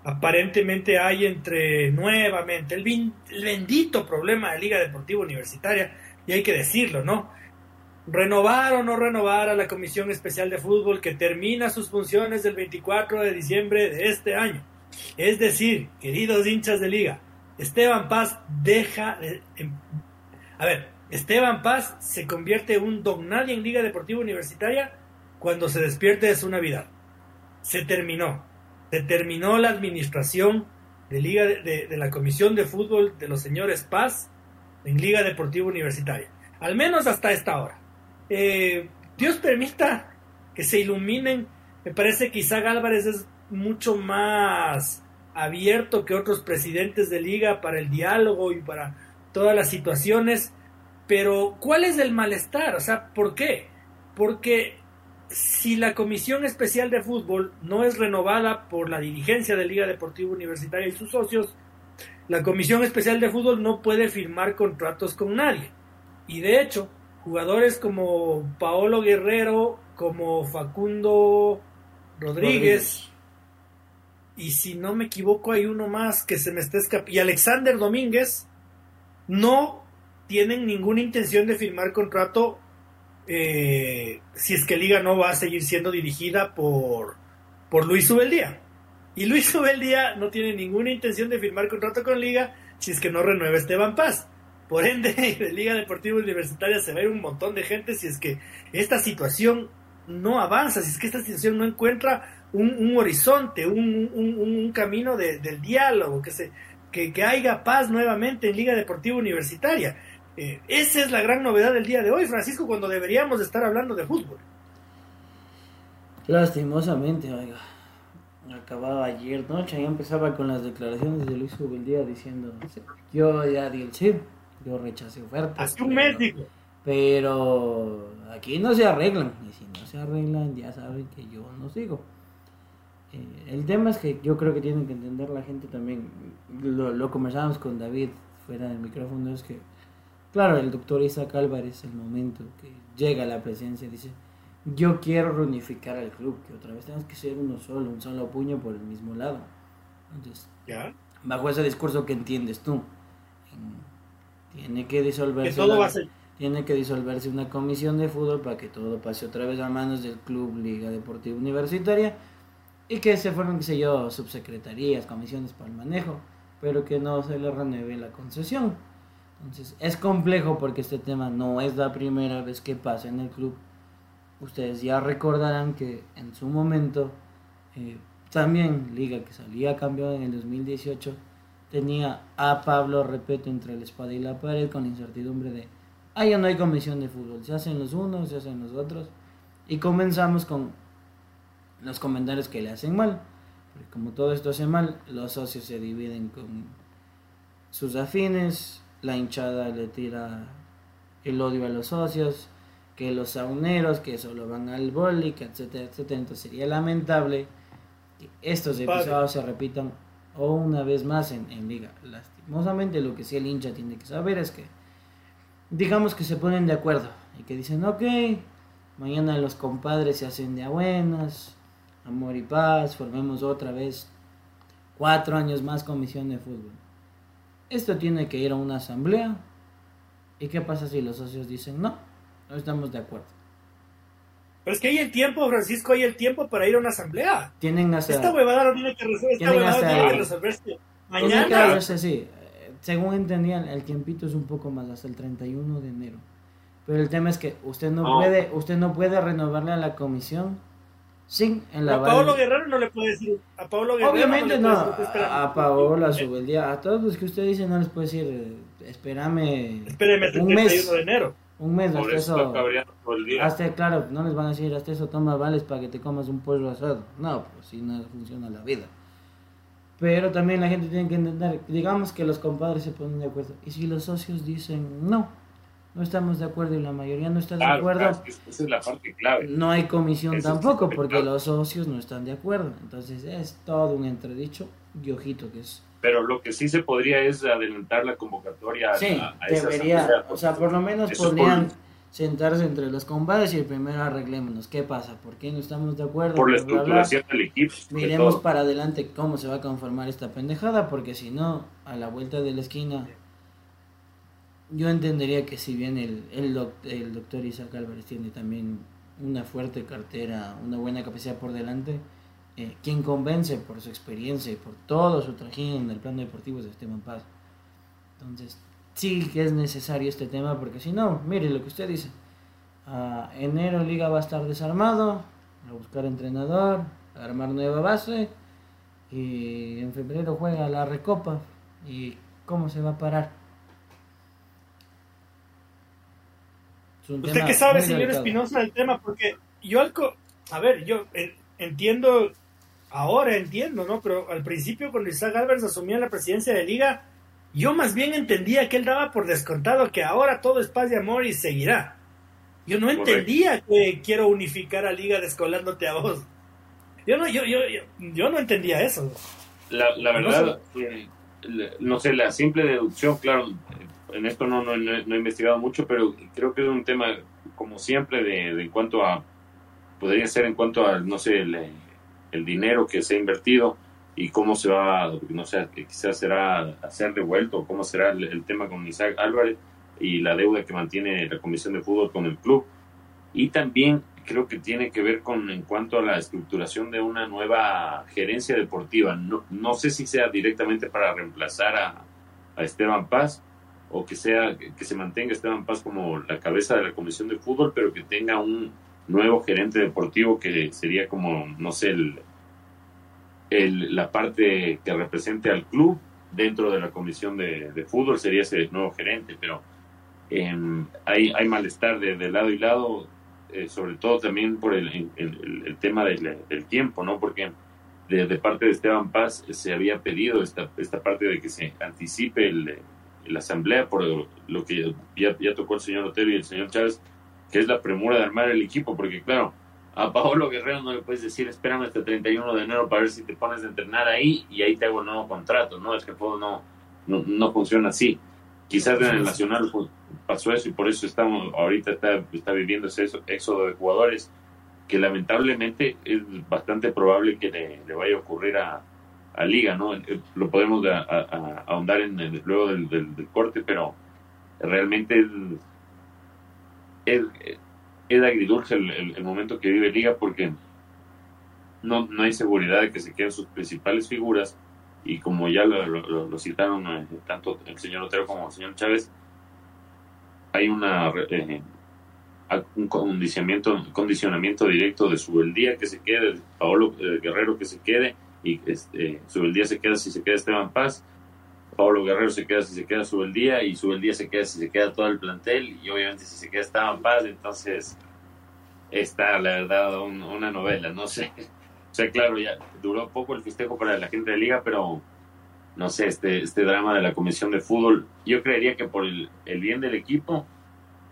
aparentemente hay entre nuevamente el, el bendito problema de Liga Deportiva Universitaria, y hay que decirlo, ¿no? Renovar o no renovar a la Comisión Especial de Fútbol que termina sus funciones el 24 de diciembre de este año es decir, queridos hinchas de liga, Esteban Paz deja em, a ver, Esteban Paz se convierte en un don nadie en Liga Deportiva Universitaria cuando se despierte de su Navidad. Se terminó. Se terminó la administración de, Liga de, la Comisión de Fútbol de los señores Paz en Liga Deportiva Universitaria. Al menos hasta esta hora. Eh, Dios permita que se iluminen. Me parece que Isaac Álvarez es mucho más abierto que otros presidentes de liga para el diálogo y para todas las situaciones. Pero, ¿cuál es el malestar? O sea, ¿por qué? Porque si la Comisión Especial de Fútbol no es renovada por la dirigencia de Liga Deportiva Universitaria y sus socios, la Comisión Especial de Fútbol no puede firmar contratos con nadie. Y de hecho, jugadores como Paolo Guerrero, como Facundo Rodríguez y si no me equivoco hay uno más que se me está escapando, y Alexander Domínguez, no tienen ninguna intención de firmar contrato eh, si es que Liga no va a seguir siendo dirigida por, por Luis Ubeldía. Y Luis Ubeldía no tiene ninguna intención de firmar contrato con Liga si es que no renueva Esteban Paz. Por ende, de Liga Deportiva Universitaria se va a ir un montón de gente si es que esta situación no avanza, si es que esta situación no encuentra un, horizonte, un, un, camino del diálogo, que, se, que, haya paz nuevamente en Liga Deportiva Universitaria. Eh, esa es la gran novedad del día de hoy, Francisco, cuando deberíamos estar hablando de fútbol. Lastimosamente, oiga. Acababa ayer noche y empezaba con las declaraciones de Luis Ubeldía diciendo, yo ya di el chip, yo rechacé ofertas. Hace un mes, Pero aquí no se arreglan, y si no se arreglan ya saben que yo no sigo. El tema es que yo creo que tienen que entender la gente también, lo, lo conversábamos con David fuera del micrófono, es que, claro, el doctor Isaac Álvarez, el momento que llega a la presencia, dice, yo quiero reunificar al club, que otra vez tenemos que ser uno solo, un solo puño por el mismo lado. Entonces, bajo ese discurso que entiendes tú, tiene que disolverse. tiene que disolverse una comisión de fútbol para que todo pase otra vez a manos del club Liga Deportiva Universitaria y que se fueron, qué sé yo, subsecretarías, comisiones para el manejo, pero que no se le renueve la concesión. Entonces es complejo porque este tema no es la primera vez que pasa en el club. Ustedes ya recordarán que en su momento eh, también Liga que salía campeón en el 2018 tenía a Pablo Repeto entre la espada y la pared con incertidumbre de, ah, ya no hay comisión de fútbol, se hacen los unos, se hacen los otros. Y comenzamos con los comentarios que le hacen mal. como todo esto hace mal, los socios se dividen con sus afines, la hinchada le tira el odio a los socios, que los sauneros que solo van al bolic, etcétera, etcétera. Entonces sería lamentable que estos episodios se repitan o una vez más en, en liga. Lastimosamente lo que sí el hincha tiene que saber es que digamos que se ponen de acuerdo y que dicen, ok, mañana los compadres se hacen de a buenas, amor y paz, formemos otra vez cuatro años más comisión de fútbol. Esto tiene que ir a una asamblea. ¿Y qué pasa si los socios dicen no? No estamos de acuerdo. Pero es que hay el tiempo, Francisco, hay el tiempo para ir a una asamblea. Tienen hasta... Esta huevada no tiene que resolverse. Esta huevada tiene que resolverse mañana. sí. Según entendían, el tiempito es un poco más, hasta el 31 de enero. Pero el tema es que usted no, puede usted no puede renovarle a la comisión sin en la A Pablo Guerrero no le puede decir. A Pablo Guerrero Obviamente no. a, a Paola, a día A todos los que usted dice no les puede decir, espérame. Espéreme un mes. de enero. Un mes, hasta eso. Hasta, claro, no les van a decir, hasta eso toma vales para que te comas un pollo asado. No, pues si no funciona la vida. Pero también la gente tiene que entender, digamos que los compadres se ponen de acuerdo. Y si los socios dicen, no, no estamos de acuerdo y la mayoría no está de acuerdo. esa es la parte clave. No hay comisión tampoco porque los socios no están de acuerdo. Entonces es todo un entredicho y ojito que es. Pero lo que sí se podría es adelantar la convocatoria sí, a, debería, o sea, por lo menos podrían sentarse entre los combates y el primero arreglémonos. ¿Qué pasa? ¿Por qué no estamos de acuerdo? Por la estructuración del equipo. Miremos para adelante cómo se va a conformar esta pendejada porque si no, a la vuelta de la esquina yo entendería que si bien el, el, doctor Isaac Álvarez tiene también una fuerte cartera, una buena capacidad por delante, eh, quien convence por su experiencia y por todo su trajín en el plano deportivo es Esteban Paz. Entonces, sí que es necesario este tema porque si no, mire lo que usted dice. A enero Liga va a estar desarmado, a buscar entrenador, a armar nueva base y en febrero juega la recopa y cómo se va a parar. ¿Usted qué sabe, señor Espinosa, del tema? Porque yo, a ver, yo entiendo, ahora entiendo, ¿no? Pero al principio, cuando Isaac Álvarez asumía la presidencia de Liga, yo más bien entendía que él daba por descontado que ahora todo es paz y amor y seguirá. Yo no entendía que quiero unificar a Liga descolándote a vos. Yo no, yo, yo, yo, no entendía eso. La, la verdad, no sé, la simple deducción, claro, en esto no, no, he investigado mucho, pero creo que es un tema, como siempre, de, en cuanto a, podría ser en cuanto a, no sé, el, dinero que se ha invertido y cómo se va, no sé, quizás será a ser devuelto, cómo será el, tema con Isaac Álvarez y la deuda que mantiene la Comisión de Fútbol con el club. Y también creo que tiene que ver con en cuanto a la estructuración de una nueva gerencia deportiva. No, no sé si sea directamente para reemplazar a Esteban Paz, o que sea que se mantenga Esteban Paz como la cabeza de la comisión de fútbol, pero que tenga un nuevo gerente deportivo que sería como, no sé, el, la parte que represente al club dentro de la comisión de, fútbol sería ese nuevo gerente, pero em, hay, hay malestar de, lado y lado, eh, sobre todo también por el, el, tema del, del, tiempo, ¿no? Porque de, de, parte de Esteban Paz se había pedido esta, esta parte de que se anticipe el la asamblea por lo que ya, ya tocó el señor Otero y el señor Chávez, que es la premura de armar el equipo, porque claro, a Paolo Guerrero no le puedes decir, espérame hasta el 31 de enero para ver si te pones a entrenar ahí y ahí te hago un nuevo contrato, ¿no? Es que el no, no, no funciona así. Quizás en el Nacional pasó eso y por eso estamos ahorita está, está viviendo ese éxodo de jugadores que lamentablemente es bastante probable que le vaya a ocurrir a, a liga, ¿no? Eh, lo podemos ahondar en luego del, corte, pero realmente es, es, agridulce el, momento que vive liga porque no, no hay seguridad de que se queden sus principales figuras y como ya lo, citaron eh, tanto el señor Otero como el señor Chávez, hay una eh, un condicionamiento, condicionamiento directo de su el día que se quede, de Paolo Guerrero que se quede, y este, día se queda si se queda Esteban Paz, Pablo Guerrero se queda si se queda día y día se queda si se queda todo el plantel y obviamente si se queda Esteban Paz, entonces está la verdad una novela, no sé. O sea, claro, ya duró poco el festejo para la gente de liga, pero no sé, este, este drama de la comisión de fútbol, yo creería que por el, el bien del equipo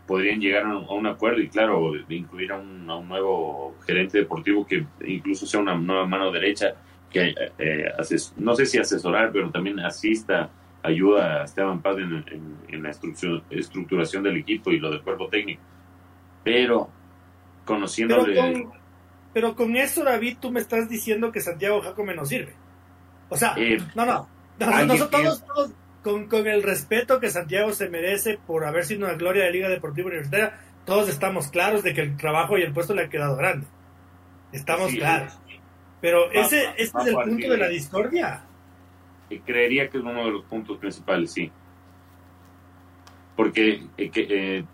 podrían llegar a un, acuerdo y claro, incluir a un, a un, nuevo gerente deportivo que incluso sea una nueva mano derecha que eh, ases, no sé si asesorar, pero también asista, ayuda a Esteban Paz en, en, en la estructuración del equipo y lo del cuerpo técnico. Pero conociéndole... Pero con, pero con eso, David, tú me estás diciendo que Santiago Jacome no sirve. O sea, eh, no, no. Nosotros todos, todos con, con, el respeto que Santiago se merece por haber sido una gloria de Liga Deportiva Universitaria, todos estamos claros de que el trabajo y el puesto le ha quedado grande. Estamos sí, claros. Pero va, ese, va, ese va es el punto de la discordia. Creería que es uno de los puntos principales, sí. Porque eh, que, eh,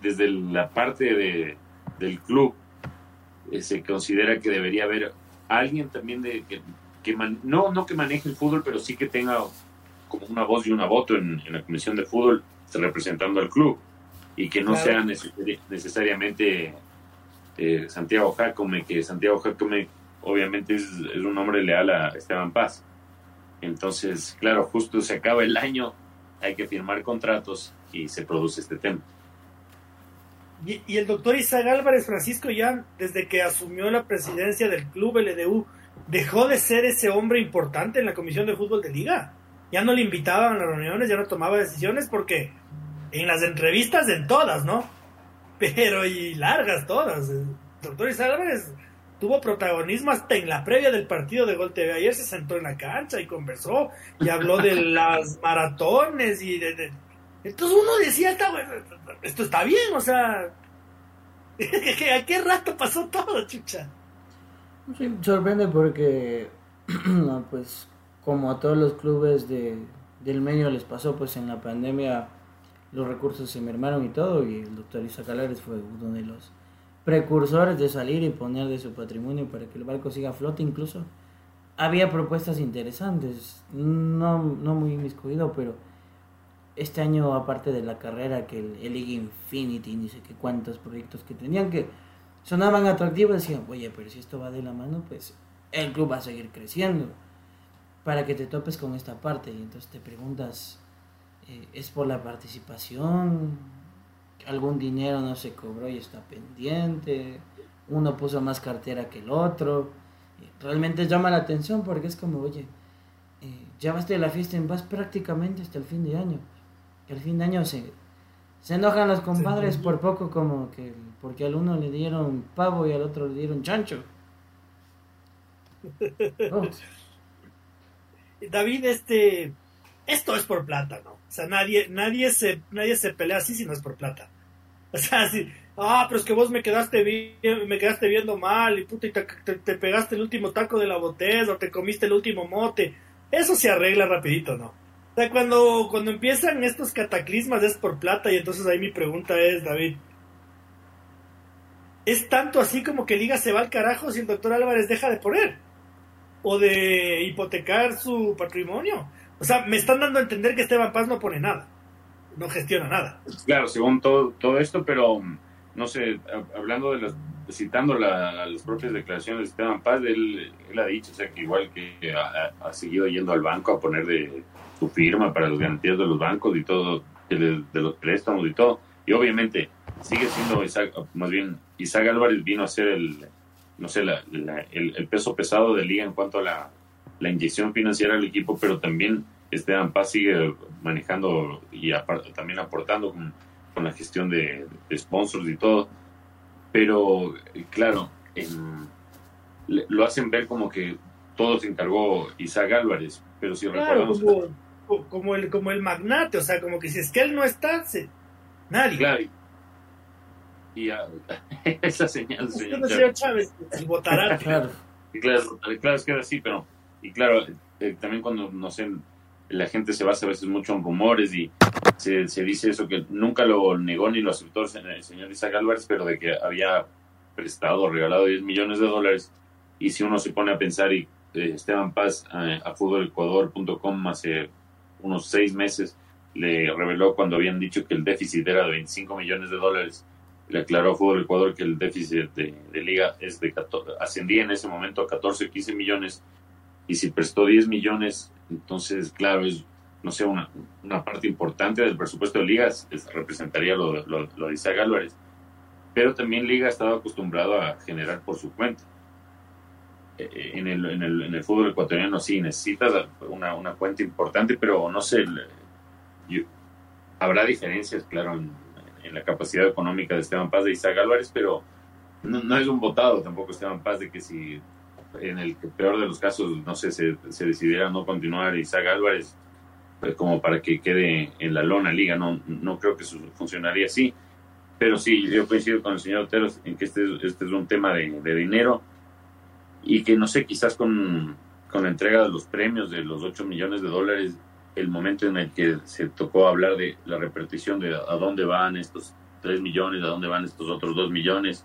desde la parte de, del club eh, se considera que debería haber alguien también de que, que man, no, no que maneje el fútbol, pero sí que tenga como una voz y una voto en, en la comisión de fútbol representando al club y que no claro. sea necesari necesariamente eh, Santiago Jacome, que Santiago Jacome obviamente es, un hombre leal a Esteban Paz. Entonces, claro, justo se acaba el año, hay que firmar contratos y se produce este tema. Y, el doctor Isaac Álvarez Francisco ya, desde que asumió la presidencia del club LDU, dejó de ser ese hombre importante en la comisión de fútbol de liga. Ya no le invitaban a las reuniones, ya no tomaba decisiones porque en las entrevistas en todas, ¿no? Pero y largas todas. El doctor Isaac Álvarez tuvo protagonismo hasta en la previa del partido de Gol TV. Ayer se sentó en la cancha y conversó y habló de las maratones y de, de... Entonces uno decía, está, esto está bien, o sea, ¿a qué rato pasó todo, chucha? Sí, sorprende porque, no, pues, como a todos los clubes de, del medio les pasó, pues en la pandemia los recursos se mermaron y todo, y el doctor Isaac Alares fue uno de los precursores de salir y poner de su patrimonio para que el barco siga a flote, incluso había propuestas interesantes, no, no muy inmiscuido, pero este año, aparte de la carrera, que el, el League Infinity, ni sé qué cuántos proyectos que tenían que sonaban atractivos, decían, oye, pero si esto va de la mano, pues el club va a seguir creciendo. Para que te topes con esta parte, y entonces te preguntas, eh, ¿es por la participación? ¿Algún dinero no se cobró y está pendiente? ¿Uno puso más cartera que el otro? Realmente llama la atención porque es como, oye, eh, ya vas de la fiesta en paz prácticamente hasta el fin de año al fin de año se, se enojan los compadres por poco como que porque al uno le dieron pavo y al otro le dieron chancho. Oh. David, este esto es por plata, ¿no? O sea, nadie, nadie se, nadie se pelea así si no es por plata. O sea, si, ah, pero es que vos me quedaste bien, me quedaste viendo mal y puta, y te, te, te pegaste el último taco de la botella o te comiste el último mote. Eso se arregla rapidito, ¿no? O sea, cuando, cuando empiezan estos cataclismas es por plata y entonces ahí mi pregunta es, David, ¿es tanto así como que Liga se va al carajo si el doctor Álvarez deja de poner? ¿O de hipotecar su patrimonio? O sea, me están dando a entender que Esteban Paz no pone nada, no gestiona nada. Claro, según todo, todo esto, pero no sé, hablando de los, citando la, las propias declaraciones de Esteban Paz, él, él ha dicho, o sea, que igual que ha, seguido yendo al banco a poner de su firma para las garantías de los bancos y todo, de, los préstamos y todo. Y obviamente sigue siendo Isaac, más bien Isaac Álvarez vino a ser el, no sé, la, el, el, peso pesado de liga en cuanto a la, la inyección financiera al equipo, pero también Esteban Paz sigue manejando y apart, también aportando con, con, la gestión de, de, sponsors y todo. Pero, claro, en, lo hacen ver como que todo se encargó Isaac Álvarez, pero si claro, recordamos... Como como el, como el magnate, o sea, como que si es que él no está, se... nadie. Claro. Y a, esa señal, es señor, señor Chávez, el votará. claro. Y claro, claro, es que era así, pero, y claro, eh, también cuando, no sé, la gente se basa a veces mucho en rumores y se, se dice eso, que nunca lo negó ni lo aceptó el señor Isaac Álvarez, pero de que había prestado, regalado 10 millones de dólares. Y si uno se pone a pensar y eh, Esteban Paz eh, a futbolecuador.com hace unos seis meses le reveló cuando habían dicho que el déficit era de 25 millones de dólares le aclaró a Fútbol Ecuador que el déficit de, liga es de ascendía en ese momento a 14 o 15 millones y si prestó 10 millones, entonces claro, es no sé, una, una parte importante del presupuesto de ligas representaría lo, lo, lo de Isaac Álvarez. Pero también Liga ha estado acostumbrado a generar por su cuenta. Eh, eh, en el, en el, en el fútbol ecuatoriano sí necesitas una, una cuenta importante, pero no sé, habrá diferencias, claro, en, la capacidad económica de Esteban Paz de Isaac Álvarez, pero no, es un votado tampoco Esteban Paz de que si en el peor de los casos, no sé, se, se decidiera no continuar Isaac Álvarez, pues como para que quede en la lona liga, no, no creo que funcionaría así. Pero sí, yo coincido con el señor Otero en que este, este es un tema de, de dinero y que no sé, quizás con, con la entrega de los premios de los 8 millones de dólares el momento en el que se tocó hablar de la repartición de a dónde van estos 3 millones, a dónde van estos otros 2 millones.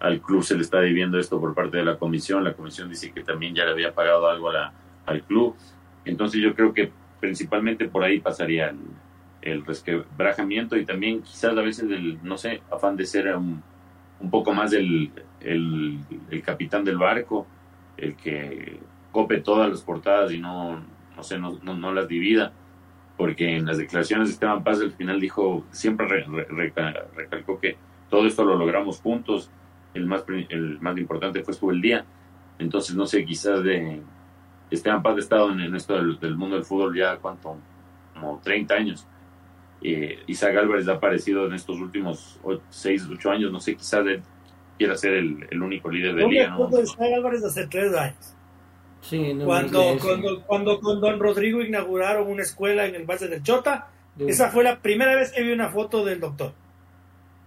Al club se le está debiendo esto por parte de la comisión. La comisión dice que también ya le había pagado algo a la, al club. Entonces yo creo que principalmente por ahí pasaría el, resquebrajamiento y también quizás a veces el, no sé, afán de ser un, un poco más el, el, capitán del barco, el que cope todas las portadas y no, no sé, no, no, las divida, porque en las declaraciones de Esteban Paz al final dijo, siempre recalcó que todo esto lo logramos juntos, el más, el más importante fue su el día, entonces no sé, quizás de Esteban Paz ha estado en, esto del, mundo del fútbol ya cuánto, como 30 años, eh, Isaac Álvarez ha aparecido en estos últimos 6, 8 años, no sé, quizás él quiera ser el, el único líder de liga. ¿no? Isaac Álvarez hace 3 años cuando, cuando, cuando, con Don Rodrigo inauguraron una escuela en el Valle del Chota, esa fue la primera vez que vi una foto del doctor.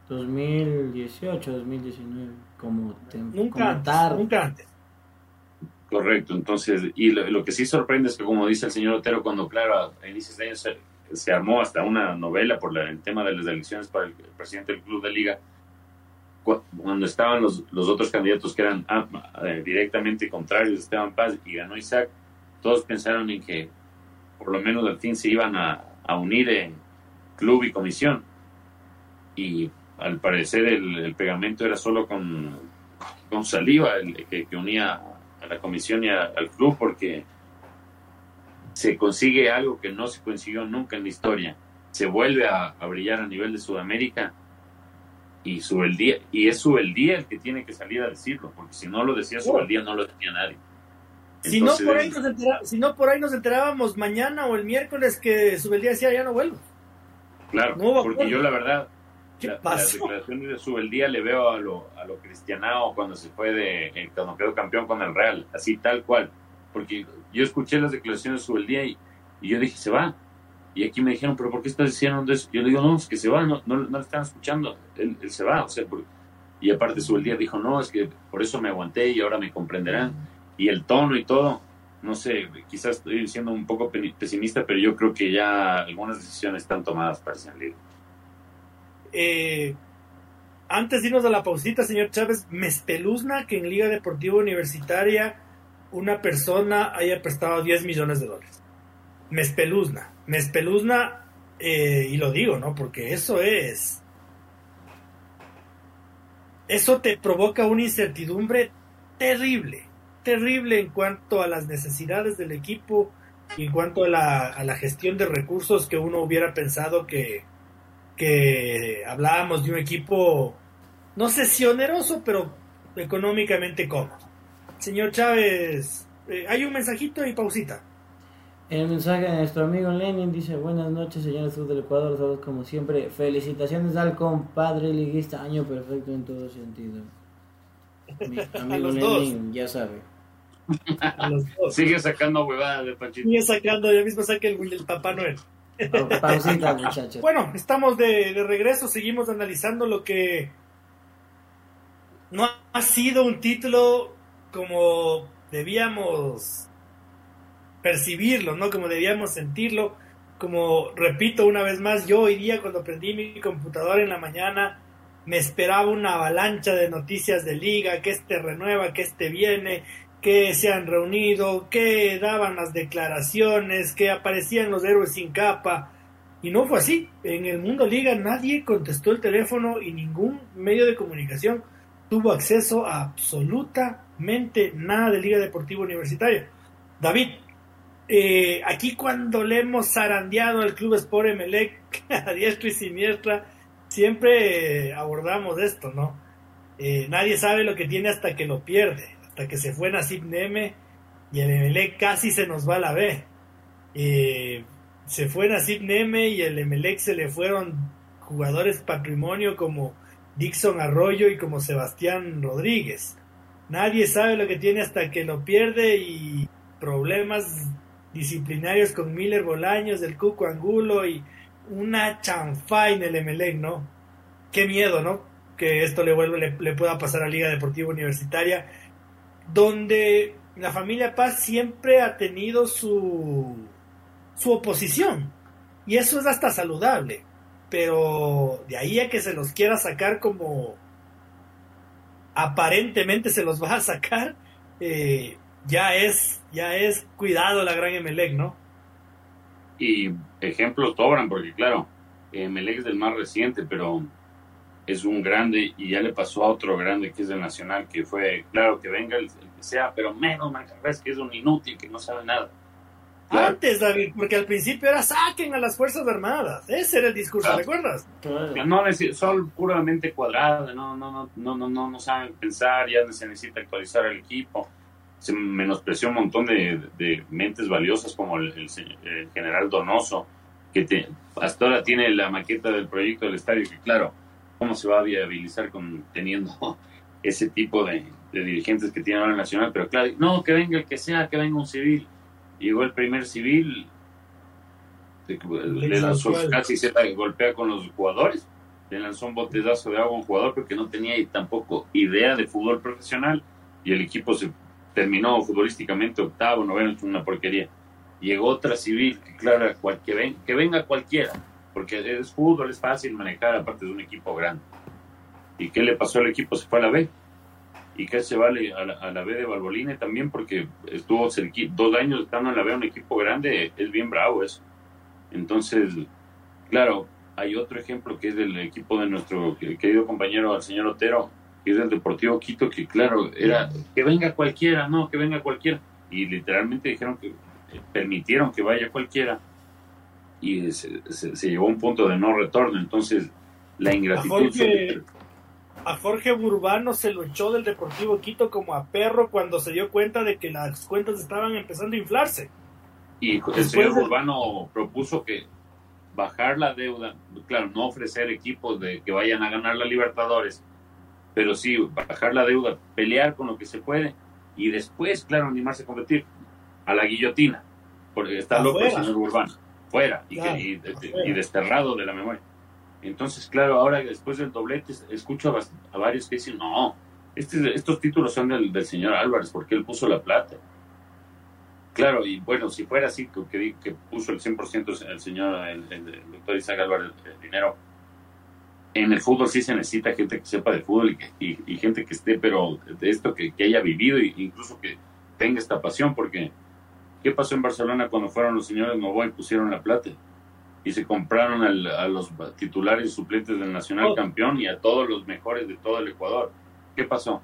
2018, 2019, como, nunca, antes, nunca antes. Correcto, entonces, y lo, que sí sorprende es que, como dice el señor Otero, cuando, claro, a inicios de año se, armó hasta una novela por el tema de las elecciones para el presidente del Club de Liga, cuando estaban los, los otros candidatos que eran ah, eh, directamente contrarios a Esteban Paz y ganó Isaac, todos pensaron en que por lo menos al fin se iban a, a unir en club y comisión. Y al parecer el, pegamento era solo con, con saliva el, que, que, unía a la comisión y al club porque se consigue algo que no se consiguió nunca en la historia. Se vuelve a, a brillar a nivel de Sudamérica y día y es día el que tiene que salir a decirlo, porque si no lo decía día no lo decía nadie. si, no por ahí nos si no por ahí nos enterábamos mañana o el miércoles que día decía ya no vuelvo. Claro, porque yo la verdad, la, las declaraciones de día le veo a lo, a lo cristianado cuando se fue de, cuando quedó campeón con el Real, así tal cual. Porque yo escuché las declaraciones de día y, y yo dije, se va, y aquí me dijeron, pero ¿por qué estás diciendo eso? Yo le digo, no, es que se va, no, no, no le están escuchando, él, se va, o sea, y aparte su el día dijo, no, es que por eso me aguanté y ahora me comprenderán. Y el tono y todo, no sé, quizás estoy siendo un poco pesimista, pero yo creo que ya algunas decisiones están tomadas para salir. Eh, antes de irnos a la pausita, señor Chávez, me espeluzna que en Liga Deportiva Universitaria una persona haya prestado 10 millones de dólares. Me espeluzna me espeluzna, eh, y lo digo, ¿no? Porque eso es... Eso te provoca una incertidumbre terrible, terrible en cuanto a las necesidades del equipo y en cuanto a la, a la gestión de recursos que uno hubiera pensado que, que hablábamos de un equipo, no sé si oneroso, pero económicamente cómodo. Señor Chávez, eh, hay un mensajito y pausita. El mensaje de nuestro amigo Lenin dice, buenas noches señores del Ecuador, todos como siempre, felicitaciones al compadre liguista, año perfecto en todo sentido. Mi amigo Lenin ya sabe. Sigue sacando huevadas de Panchito. Sigue sacando, ya mismo saque el, el Papá Noel. Muchachos. Bueno, estamos de, de regreso, seguimos analizando lo que no ha sido un título como debíamos percibirlo, ¿no? Como debíamos sentirlo. Como repito una vez más, yo hoy día cuando prendí mi computadora en la mañana me esperaba una avalancha de noticias de liga, que este renueva, que este viene, que se han reunido, que daban las declaraciones, que aparecían los héroes sin capa. Y no fue así. En el Mundo Liga nadie contestó el teléfono y ningún medio de comunicación tuvo acceso a absolutamente nada de Liga Deportiva Universitaria. David, eh, aquí cuando le hemos zarandeado al Club Sport Emelec a diestra y siniestra, siempre eh, abordamos esto, ¿no? Eh, nadie sabe lo que tiene hasta que lo pierde, que se fue Nasib Neme y el Emelec casi se nos va a la B. se fue Nasib Neme y el Emelec se le fueron jugadores patrimonio como Dixon Arroyo y como Sebastián Rodríguez. Nadie sabe lo que tiene hasta que lo pierde y problemas disciplinarios con Miller Bolaños, del Cuco Angulo y una chanfa en el Emelec, ¿no? Qué miedo, ¿no? Que esto le, vuelve, le, pueda pasar a Liga Deportiva Universitaria, donde la familia Paz siempre ha tenido su, su oposición. Y eso es hasta saludable. Pero de ahí a que se los quiera sacar como aparentemente se los va a sacar, eh, ya es, ya es cuidado la gran Emelec, ¿no? Y ejemplos sobran, porque claro, Emelec es del más reciente, pero es un grande y ya le pasó a otro grande que es del Nacional, que fue, claro, que venga el, que sea, pero menos es que es un inútil, que no sabe nada. Antes, David, porque al principio era saquen a las Fuerzas Armadas. Ese era el discurso, ¿recuerdas? No, son puramente cuadradas, no, no, no, no, no, no, no saben pensar, ya se necesita actualizar el equipo se menospreció un montón de, mentes valiosas como el, general Donoso, que te, hasta ahora tiene la maqueta del proyecto del estadio, que claro, ¿cómo se va a viabilizar con teniendo ese tipo de, dirigentes que tiene ahora el Nacional? Pero claro, no, que venga el que sea, que venga un civil. Llegó el primer civil, le lanzó casi se golpea con los jugadores, le lanzó un botezazo de agua a un jugador porque no tenía tampoco idea de fútbol profesional y el equipo se terminó futbolísticamente octavo, noveno, es una porquería. Llegó otra civil, que claro, que, ven, que venga cualquiera, porque es fútbol, es fácil manejar, aparte de un equipo grande. ¿Y qué le pasó al equipo? Se fue a la B. ¿Y qué se vale a la, B de Barboline también? Porque estuvo dos años estando en la B, un equipo grande, es bien bravo eso. Entonces, claro, hay otro ejemplo que es del equipo de nuestro querido compañero, el señor Otero, que es el Deportivo Quito, que claro, era que venga cualquiera, no, que venga cualquiera. Y literalmente dijeron que permitieron que vaya cualquiera y se, se, llevó a un punto de no retorno. Entonces, la ingratitud. A Jorge, Burbano se lo echó del Deportivo Quito como a perro cuando se dio cuenta de que las cuentas estaban empezando a inflarse. Y el señor Burbano propuso que bajar la deuda, claro, no ofrecer equipos de que vayan a ganar la Libertadores, pero sí bajar la deuda, pelear con lo que se puede y después, claro, animarse a competir a la guillotina, porque está loco el señor Urbano, fuera y, y, desterrado de la memoria. Entonces, claro, ahora después del doblete escucho a, varios que dicen, no, este, estos títulos son del, del, señor Álvarez porque él puso la plata. Claro, y bueno, si fuera así, que, que puso el 100% el señor, el, el doctor Isaac Álvarez, el dinero, en el fútbol sí se necesita gente que sepa de fútbol y, gente que esté, pero de esto que, haya vivido e incluso que tenga esta pasión, porque ¿qué pasó en Barcelona cuando fueron los señores Novoa y pusieron la plata? Y se compraron a los titulares y suplentes del Nacional oh. Campeón y a todos los mejores de todo el Ecuador. ¿Qué pasó?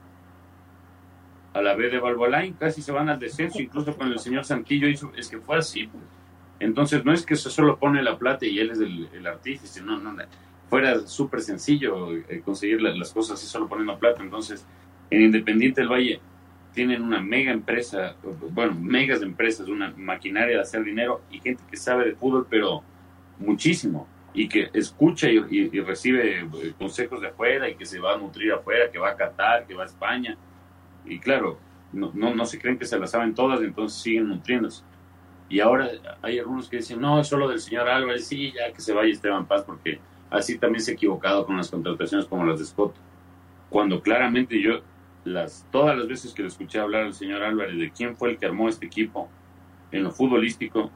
A la vez de Balbolain casi se van al descenso, incluso con el señor Santillo hizo, es que fue así. Pues. Entonces no es que se solo pone la plata y él es el, el artífice, no, no, no fuera súper sencillo eh, conseguir las cosas así solo poniendo plata. Entonces, en Independiente del Valle tienen una mega empresa, bueno, megas empresas, una maquinaria de hacer dinero y gente que sabe de fútbol, pero muchísimo, y que escucha y, recibe eh, consejos de afuera y que se va a nutrir afuera, que va a Qatar, que va a España. Y claro, no, no, no se creen que se las saben todas, entonces siguen nutriéndose. Y ahora hay algunos que dicen, no, es solo del señor Álvarez, sí, ya que se vaya Esteban Paz, porque Así también se ha equivocado con las contrataciones como las de Scott. Cuando claramente yo, las, todas las veces que le escuché hablar al señor Álvarez de quién fue el que armó este equipo en lo futbolístico,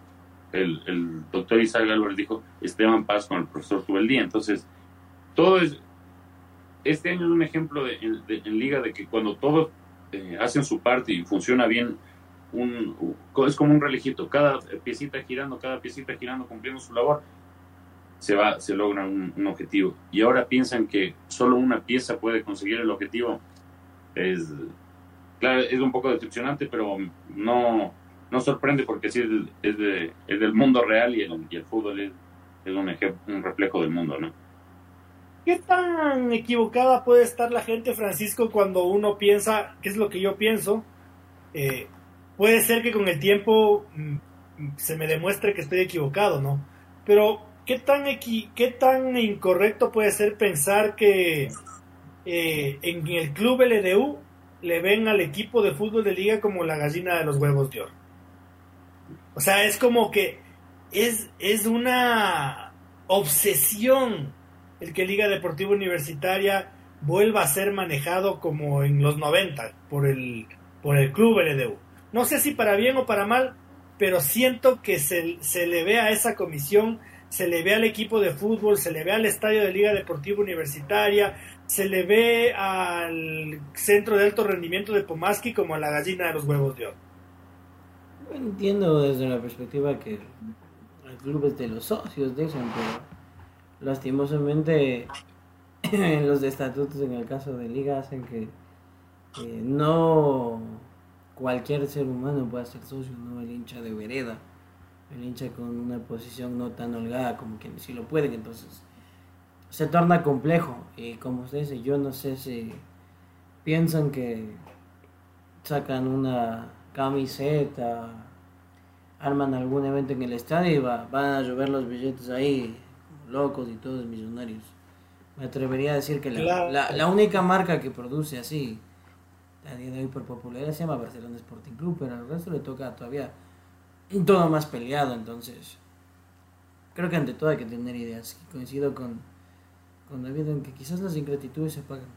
el, el doctor Isaac Álvarez dijo Esteban Paz con el profesor Tubeldía. Entonces, todo es. Este año es un ejemplo de, en Liga de que cuando todos eh, hacen su parte y funciona bien, un, es como un relojito, cada piecita girando, cada piecita girando, cumpliendo su labor se va, se logra un, objetivo. Y ahora piensan que solo una pieza puede conseguir el objetivo. Es, claro, es un poco decepcionante, pero no, no sorprende porque sí es, es, de, del mundo real y el, fútbol es, es un, un reflejo del mundo, ¿no? ¿Qué tan equivocada puede estar la gente, Francisco, cuando uno piensa, qué es lo que yo pienso? Eh, puede ser que con el tiempo mm, se me demuestre que estoy equivocado, ¿no? Pero, ¿qué tan, equi qué tan incorrecto puede ser pensar que eh, en el club LDU le ven al equipo de fútbol de liga como la gallina de los huevos de oro? O sea, es como que es, es una obsesión el que Liga Deportiva Universitaria vuelva a ser manejado como en los 90 por el, por el club LDU. No sé si para bien o para mal, pero siento que se, se le ve a esa comisión, se le ve al equipo de fútbol, se le ve al estadio de Liga Deportiva Universitaria, se le ve al centro de alto rendimiento de Pomaski como a la gallina de los huevos de oro. Entiendo desde la perspectiva que el club es de los socios eso, pero lastimosamente los estatutos en el caso de liga hacen que no cualquier ser humano pueda ser socio, no el hincha de vereda, el hincha con una posición no tan holgada como quienes sí lo pueden, entonces se torna complejo y como usted dice, yo no sé si piensan que sacan una camiseta, arman algún evento en el estadio y va, van a llover los billetes ahí locos y todos millonarios. Me atrevería a decir que la, la, la, única marca que produce así a día de hoy por popularidad se llama Barcelona Sporting Club, pero al resto le toca todavía todo más peleado, entonces creo que ante todo hay que tener ideas. Coincido con, con David en que quizás las ingratitudes se pagan.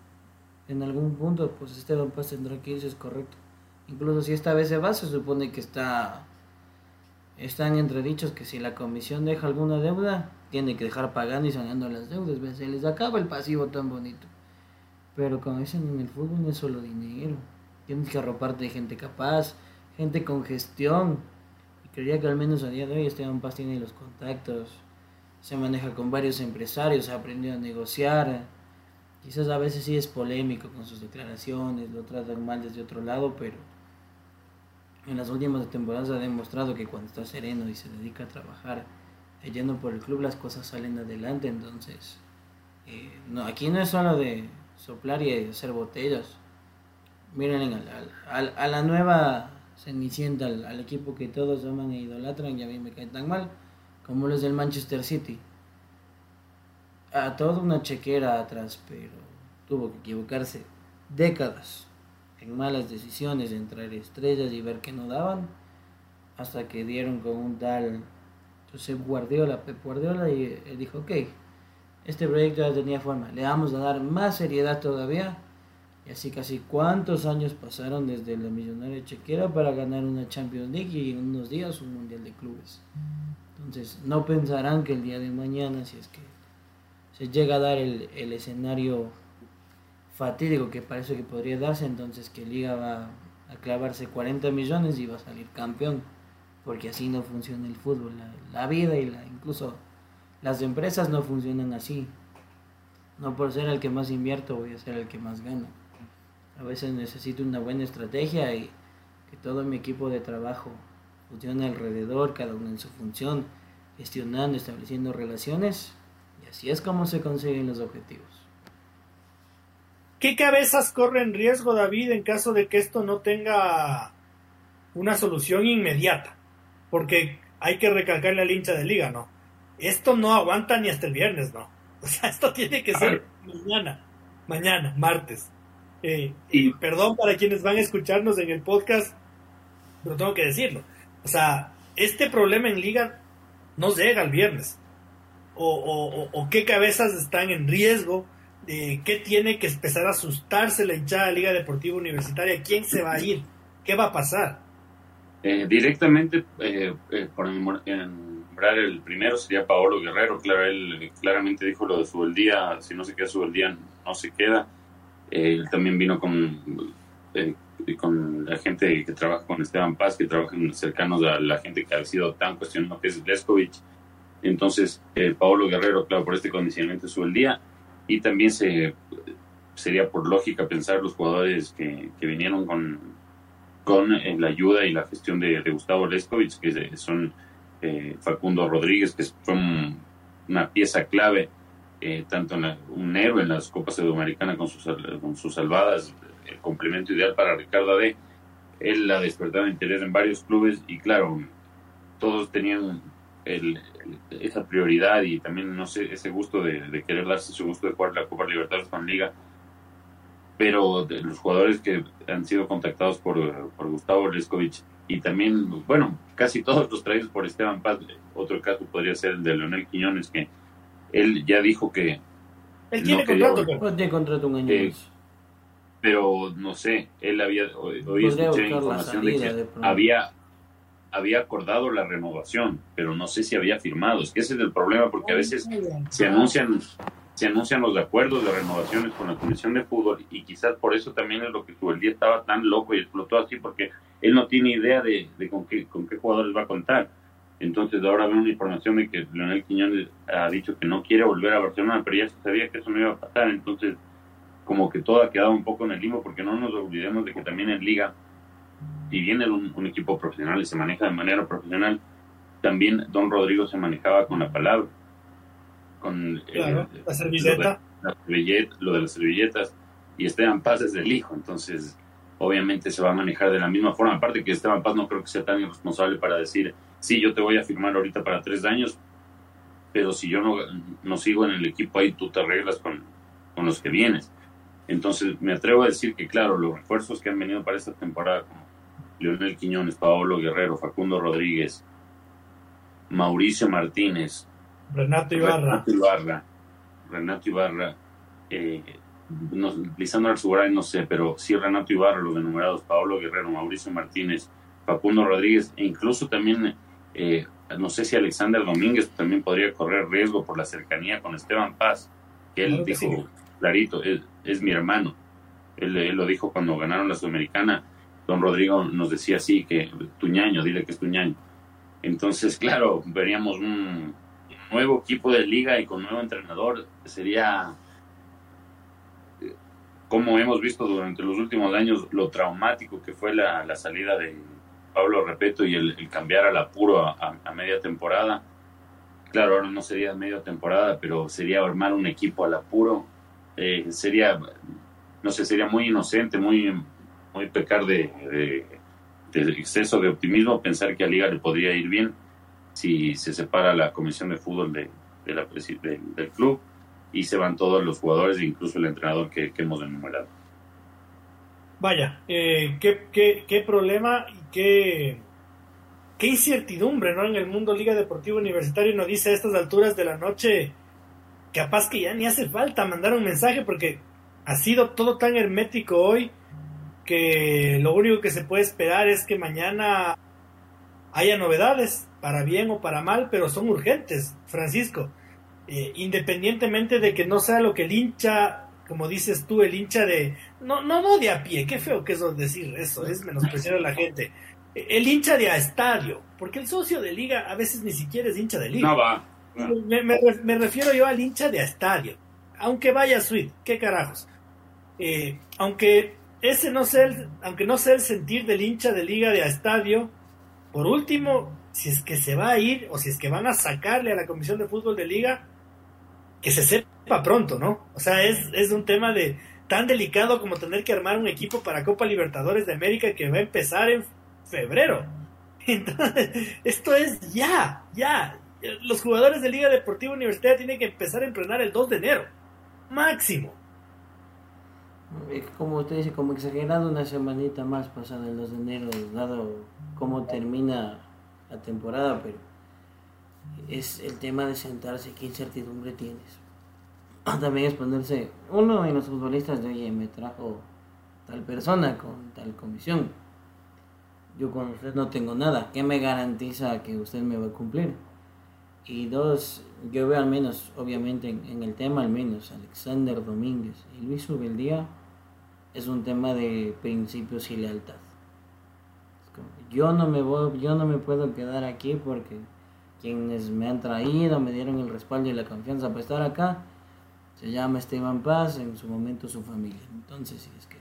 En algún punto, pues Esteban Paz tendrá que irse, es correcto. Incluso si esta vez se va, se supone que está están entredichos que si la comisión deja alguna deuda, tiene que dejar pagando y sanando las deudas. Se les acaba el pasivo tan bonito. Pero como dicen en el fútbol no es solo dinero. Tienes que arroparte de gente capaz, gente con gestión. Y creía que al menos a día de hoy Esteban Paz tiene los contactos. Se maneja con varios empresarios, ha aprendido a negociar. Quizás a veces sí es polémico con sus declaraciones, lo tratan mal desde otro lado, pero en las últimas temporadas ha demostrado que cuando está sereno y se dedica a trabajar yendo por el club las cosas salen adelante. Entonces eh, aquí no es solo de soplar y hacer botellas. Miren a, la nueva cenicienta al, al, equipo que todos aman e idolatran y a mí me cae tan mal como los del Manchester City a toda una chequera atrás pero tuvo que equivocarse décadas en malas decisiones de entrar estrellas y ver que no daban, hasta que dieron con un tal Josep Guardiola, Pep Guardiola, y él dijo, ok, este proyecto ya tenía forma, le vamos a dar más seriedad todavía, y así casi cuántos años pasaron desde la millonaria chequera para ganar una Champions League y en unos días un Mundial de Clubes. Entonces, no pensarán que el día de mañana, si es que se llega a dar el, escenario fatídico que parece que podría darse, entonces que Liga va a clavarse 40 millones y va a salir campeón, porque así no funciona el fútbol, la, vida y la, incluso las empresas no funcionan así. No por ser el que más invierto voy a ser el que más gano. A veces necesito una buena estrategia y que todo mi equipo de trabajo funcione alrededor, cada uno en su función, gestionando, estableciendo relaciones, y así es como se consiguen los objetivos. ¿Qué cabezas corren riesgo, David, en caso de que esto no tenga una solución inmediata? Porque hay que recalcarle al hincha de liga, ¿no? Esto no aguanta ni hasta el viernes, ¿no? O sea, esto tiene que ser mañana, mañana, martes. Eh, y perdón para quienes van a escucharnos en el podcast, pero tengo que decirlo. O sea, este problema en liga no llega el viernes. O, o, o qué cabezas están en riesgo eh, qué tiene que empezar a asustarse la hinchada de Liga Deportiva Universitaria, quién se va a ir, qué va a pasar. Eh, directamente, eh, eh por nombrar el primero sería Paolo Guerrero, claro, él claramente dijo lo de su día, si no se queda su día, no se queda. él también vino con, con la gente que trabaja con Esteban Paz, que trabajan cercanos a la gente que ha sido tan cuestionado, que es Leskovic. Entonces, eh, Paolo Guerrero, claro, por este condicionamiento sube el día. Y también se sería por lógica pensar los jugadores que, que vinieron con, con eh, la ayuda y la gestión de, Gustavo Leskovich, que son eh, Facundo Rodríguez, que fue una pieza clave, eh, tanto en un héroe en las Copas Sudamericanas con sus, con sus salvadas, el complemento ideal para Ricardo D. Él ha despertado interés en varios clubes y claro, todos tenían esa prioridad y también, no sé, ese gusto de, querer darse su gusto de jugar la Copa Libertadores con Liga. Pero de los jugadores que han sido contactados por, Gustavo Leskovich y también, bueno, casi todos los traídos por Esteban Paz, otro caso podría ser el de Leonel Quiñones, que él ya dijo que... Él tiene contrato, tiene contrato un año eh, pero no sé, él había hoy, escuché información de que había había acordado la renovación, pero no sé si había firmado. Es que ese es el problema, porque a veces se anuncian, se anuncian los acuerdos de renovaciones con la Comisión de Fútbol y quizás por eso también es lo que día estaba tan loco y explotó así, porque él no tiene idea de, con, qué, con qué jugadores va a contar. Entonces ahora veo una información de que Leonel Quiñones ha dicho que no quiere volver a Barcelona, pero ya se sabía que eso no iba a pasar. Entonces como que todo ha quedado un poco en el limbo, porque no nos olvidemos de que también en Liga y viene un, un, equipo profesional y se maneja de manera profesional, también Don Rodrigo se manejaba con la palabra, con eh, la servilleta. Lo de, las servilletas, y Esteban Paz es del hijo, entonces obviamente se va a manejar de la misma forma, aparte que Esteban Paz no creo que sea tan irresponsable para decir, sí, yo te voy a firmar ahorita para tres años, pero si yo no, no sigo en el equipo ahí, tú te arreglas con, con los que vienes. Entonces me atrevo a decir que, claro, los refuerzos que han venido para esta temporada, como Leonel Quiñones, Paolo Guerrero, Facundo Rodríguez, Mauricio Martínez, Renato Ibarra, Renato Ibarra, Renato Ibarra eh, no, Lisandro no sé, pero sí Renato Ibarra, los enumerados, Paolo Guerrero, Mauricio Martínez, Facundo Rodríguez, e incluso también, eh, no sé si Alexander Domínguez también podría correr riesgo por la cercanía con Esteban Paz, que él dijo clarito, es, mi hermano. Él, lo dijo cuando ganaron la Sudamericana, don Rodrigo nos decía así, que tu ñaño, dile que es tu ñaño. Entonces, claro, veríamos un nuevo equipo de liga y con nuevo entrenador. Sería, como hemos visto durante los últimos años, lo traumático que fue la, la salida de Pablo Repeto y el, cambiar al apuro a, a, media temporada. Claro, ahora no sería media temporada, pero sería armar un equipo al apuro. Eh, sería, no sé, sería muy inocente, muy muy pecar de, exceso de optimismo, pensar que a Liga le podría ir bien si se separa la comisión de fútbol de, del club y se van todos los jugadores, incluso el entrenador que, hemos enumerado. Vaya, eh, qué, qué, qué, problema y qué, qué incertidumbre ¿no? en el mundo Liga Deportiva Universitaria. Nos dice a estas alturas de la noche, capaz que ya ni hace falta mandar un mensaje porque ha sido todo tan hermético hoy que lo único que se puede esperar es que mañana haya novedades, para bien o para mal, pero son urgentes, Francisco. Eh, independientemente de que no sea lo que el hincha, como dices tú, el hincha de... No, no, no de a pie, qué feo que es decir eso, es menospreciar a la gente. El hincha de a estadio, porque el socio de liga a veces ni siquiera es hincha de liga. No va. Me, refiero yo al hincha de estadio, aunque vaya suite, qué carajos. Eh, aunque ese no sea el, aunque no sea el sentir del hincha de liga de estadio, por último, si es que se va a ir o si es que van a sacarle a la comisión de fútbol de liga, que se sepa pronto, ¿no? O sea, es, es un tema de tan delicado como tener que armar un equipo para Copa Libertadores de América que va a empezar en febrero. Entonces, esto es ya, ya. Los jugadores de Liga Deportiva Universitaria tienen que empezar a entrenar el 2 de enero, máximo como usted dice, como exagerando una semanita más pasada el 2 de enero, dado cómo termina la temporada, pero es el tema de sentarse, qué incertidumbre tienes. También es ponerse, uno de los futbolistas de oye, me trajo tal persona con tal comisión. Yo con usted no tengo nada, ¿qué me garantiza que usted me va a cumplir? Y dos, yo veo al menos, obviamente en, el tema al menos, Alexander Domínguez y Luis Ubeldía es un tema de principios y lealtad. yo no me voy, yo no me puedo quedar aquí porque quienes me han traído, me dieron el respaldo y la confianza para estar acá. Se llama Esteban Paz, en su momento su familia. Entonces, si es que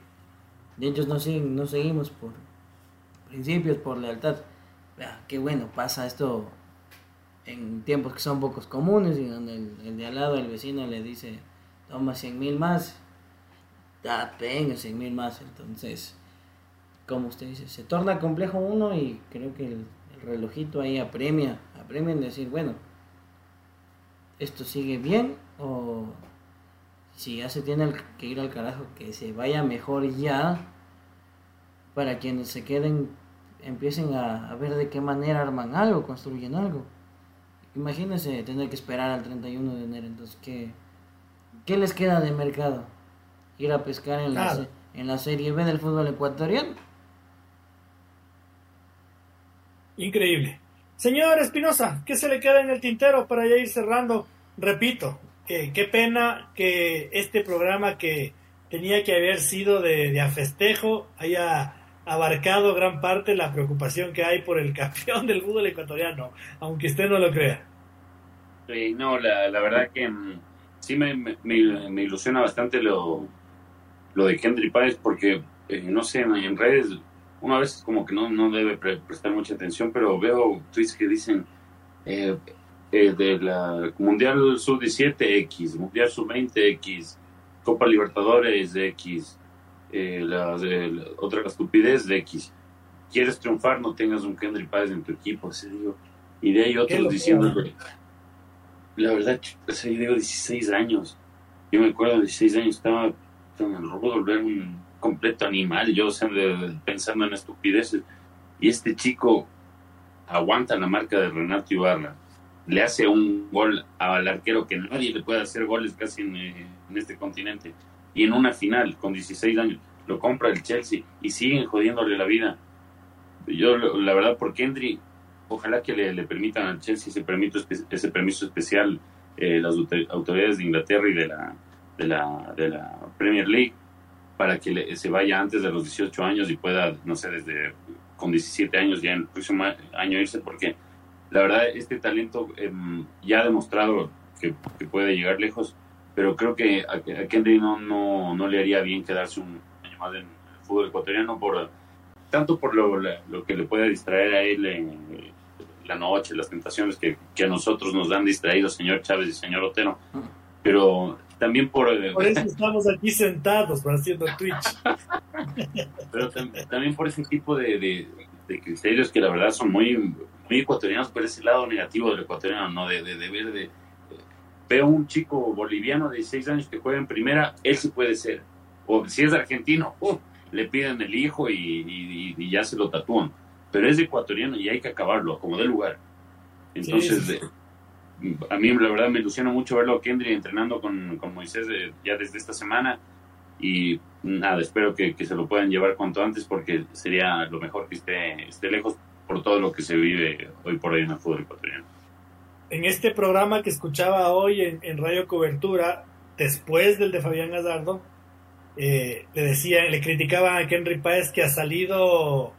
de ellos no, no seguimos por principios, por lealtad. qué bueno, pasa esto en tiempos que son pocos comunes y donde el, de al lado, el vecino, le dice, toma 100 mil más, da, venga 100 mil más. Entonces, como usted dice, se torna complejo uno y creo que el, relojito ahí apremia, apremia en decir, bueno, esto sigue bien o si ya se tiene que ir al carajo, que se vaya mejor ya para quienes se queden empiecen a, ver de qué manera arman algo, construyen algo. Imagínense tener que esperar al 31 de enero, entonces, ¿qué, qué les queda de mercado? Ir a pescar en la, en la Serie B del fútbol ecuatoriano. Increíble. Señor Espinosa, ¿qué se le queda en el tintero para ya ir cerrando? Repito, que, qué pena que este programa que tenía que haber sido de, de festejo haya abarcado gran parte la preocupación que hay por el campeón del fútbol ecuatoriano, aunque usted no lo crea. no, la, la, verdad que mm, sí me, me, ilusiona bastante lo, lo de Henry Páez porque, eh, no sé, en, redes una vez como que no, no debe prestar mucha atención, pero veo tweets que dicen eh, eh, de Mundial Sub-17X, Mundial Sub-20X, Copa Libertadores X, eh, la, otra estupidez de X. Quieres triunfar, no tengas un Kendrick Páez en tu equipo. Y de ahí otros diciendo, la verdad, yo digo 16 años. Yo me acuerdo, 16 años estaba el rudo, era un completo animal, yo pensando en estupideces. Y este chico aguanta la marca de Renato Ibarra, le hace un gol al arquero que nadie le puede hacer goles casi en, eh, en este continente y en una final con 16 años lo compra el Chelsea y siguen jodiéndole la vida. Yo, la verdad, por Kendry, ojalá que le, permitan al Chelsea ese permiso, especial eh, las autoridades de Inglaterra y de la, de la, de la Premier League para que se vaya antes de los 18 años y pueda, no sé, desde con 17 años ya en el próximo año irse, porque la verdad este talento em, ya ha demostrado que puede llegar lejos pero creo que a, Kendry no, no, no, le haría bien quedarse un año más en el fútbol ecuatoriano, por tanto por lo, lo que le puede distraer a él en la noche, las tentaciones que, que, a nosotros nos han distraído, señor Chávez y señor Otero, pero también por... Eh, por eso estamos aquí sentados haciendo Twitch. pero también por ese tipo de, de, de, criterios que la verdad son muy, muy ecuatorianos, por ese lado negativo del ecuatoriano, ¿no? De, de, de ver de veo un chico boliviano de 16 años que juega en primera, él sí puede ser. O si es argentino, uh, le piden el hijo y, ya se lo tatúan. Pero es ecuatoriano y hay que acabarlo, como de lugar. Entonces, a mí la verdad me ilusiona mucho verlo a Kendry entrenando con, Moisés ya desde esta semana. Y nada, espero que, se lo puedan llevar cuanto antes porque sería lo mejor que esté, esté lejos por todo lo que se vive hoy por hoy en el fútbol ecuatoriano en este programa que escuchaba hoy en, Radio Cobertura, después del de Fabián Azardo, eh, le decían, le criticaban a Henry Páez que ha salido